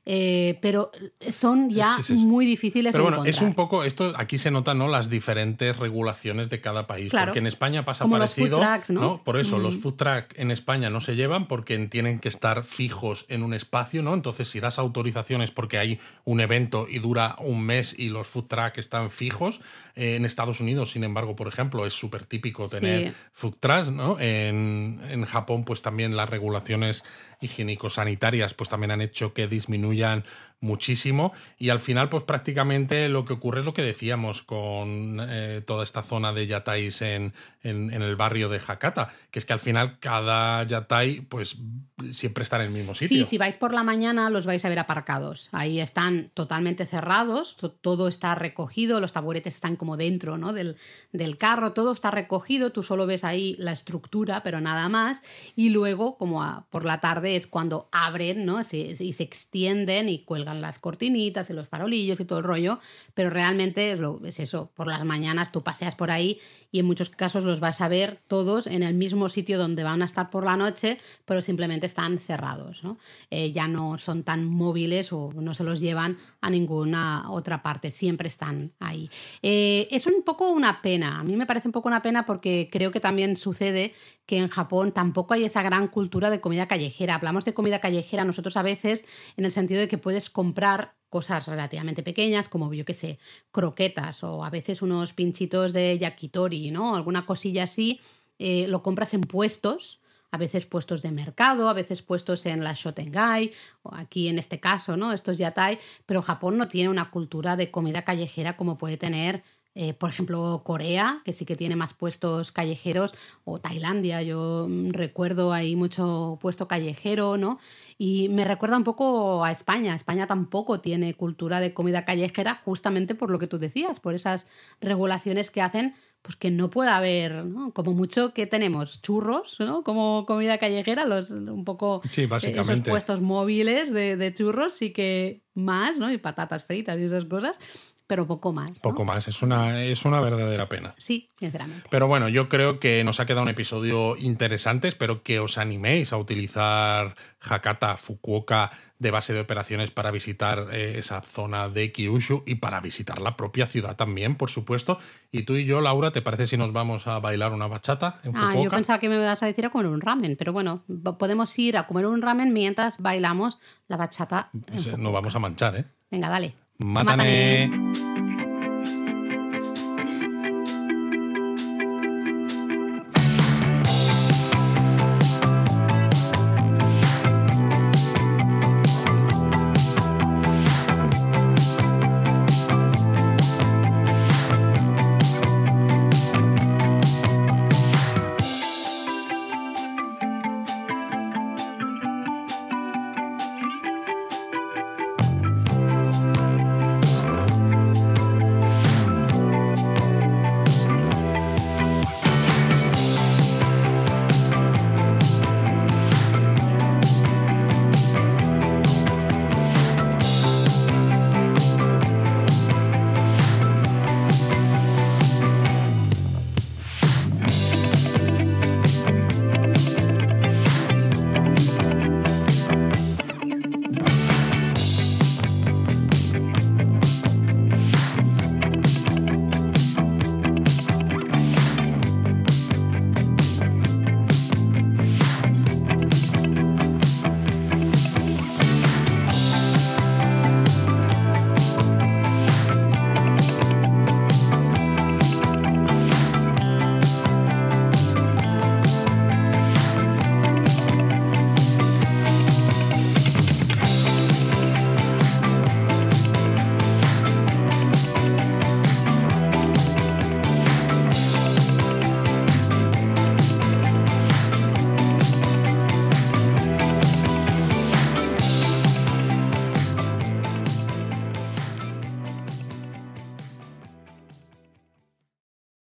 B: Eh, pero son ya es que es muy difíciles
A: pero
B: de
A: bueno,
B: encontrar.
A: es un poco, esto aquí se notan ¿no? las diferentes regulaciones de cada país,
B: Claro.
A: porque en España pasa
B: Como los
A: parecido,
B: food ¿no?
A: Por eso,
B: Mm.
A: los food truck en España no se llevan porque tienen que estar fijos en un espacio, ¿no? Entonces, si das autorizaciones porque hay un evento y dura un mes y los food truck están fijos, eh, en Estados Unidos, sin embargo, por ejemplo, es súper típico tener
B: Sí.
A: food trucks, ¿no? En, en Japón, pues también las regulaciones higiénico-sanitarias pues también han hecho que disminuyan muchísimo y al final pues prácticamente lo que ocurre es lo que decíamos con eh, toda esta zona de yatais en, en, el barrio de Hakata, que es que al final cada yatai pues siempre está en el mismo sitio.
B: Sí, si vais por la mañana los vais a ver aparcados. Ahí están totalmente cerrados, to todo está recogido, los taburetes están como dentro ¿no? del, del carro, todo está recogido, tú solo ves ahí la estructura, pero nada más. Y luego, como a, por la tarde, es cuando abren ¿no? Y se extienden y cuelgan las cortinitas y los farolillos y todo el rollo, pero realmente es, eso, por las mañanas tú paseas por ahí y en muchos casos los vas a ver todos en el mismo sitio donde van a estar por la noche, pero simplemente están cerrados. ¿no? Eh, ya no son tan móviles o no se los llevan a ninguna otra parte, siempre están ahí. Eh, es un poco una pena, a mí me parece un poco una pena porque creo que también sucede que en Japón tampoco hay esa gran cultura de comida callejera. Hablamos de comida callejera nosotros a veces en el sentido de que puedes comprar cosas relativamente pequeñas, como yo que sé, croquetas o a veces unos pinchitos de yakitori, ¿no? Alguna cosilla así, eh, lo compras en puestos, a veces puestos de mercado, a veces puestos en la Shotengai, o aquí en este caso, ¿no? Estos yatai, pero Japón no tiene una cultura de comida callejera como puede tener eh, por ejemplo, Corea, que sí que tiene más puestos callejeros, o Tailandia, yo recuerdo ahí mucho puesto callejero, ¿no? Y me recuerda un poco a España. España tampoco tiene cultura de comida callejera, justamente por lo que tú decías, por esas regulaciones que hacen pues que no pueda haber, ¿no? como mucho que tenemos churros, ¿no? Como comida callejera, los un poco
A: sí, básicamente.
B: esos puestos móviles de, de, churros, sí que más, ¿no? Y patatas fritas y esas cosas, pero poco más. ¿no?
A: Poco más, es una, es una verdadera pena.
B: Sí, sinceramente.
A: Pero bueno, yo creo que nos ha quedado un episodio interesante. Espero que os animéis a utilizar Hakata, Fukuoka de base de operaciones para visitar eh, esa zona de Kyushu y para visitar la propia ciudad también, por supuesto. Y tú y yo, Laura, ¿te parece si nos vamos a bailar una bachata en Fukuoka?
B: Ah, yo pensaba que me ibas a decir a comer un ramen, pero bueno, podemos ir a comer un ramen mientras bailamos la bachata.
A: Pues, nos vamos a manchar, ¿eh?
B: Venga, dale.
A: またね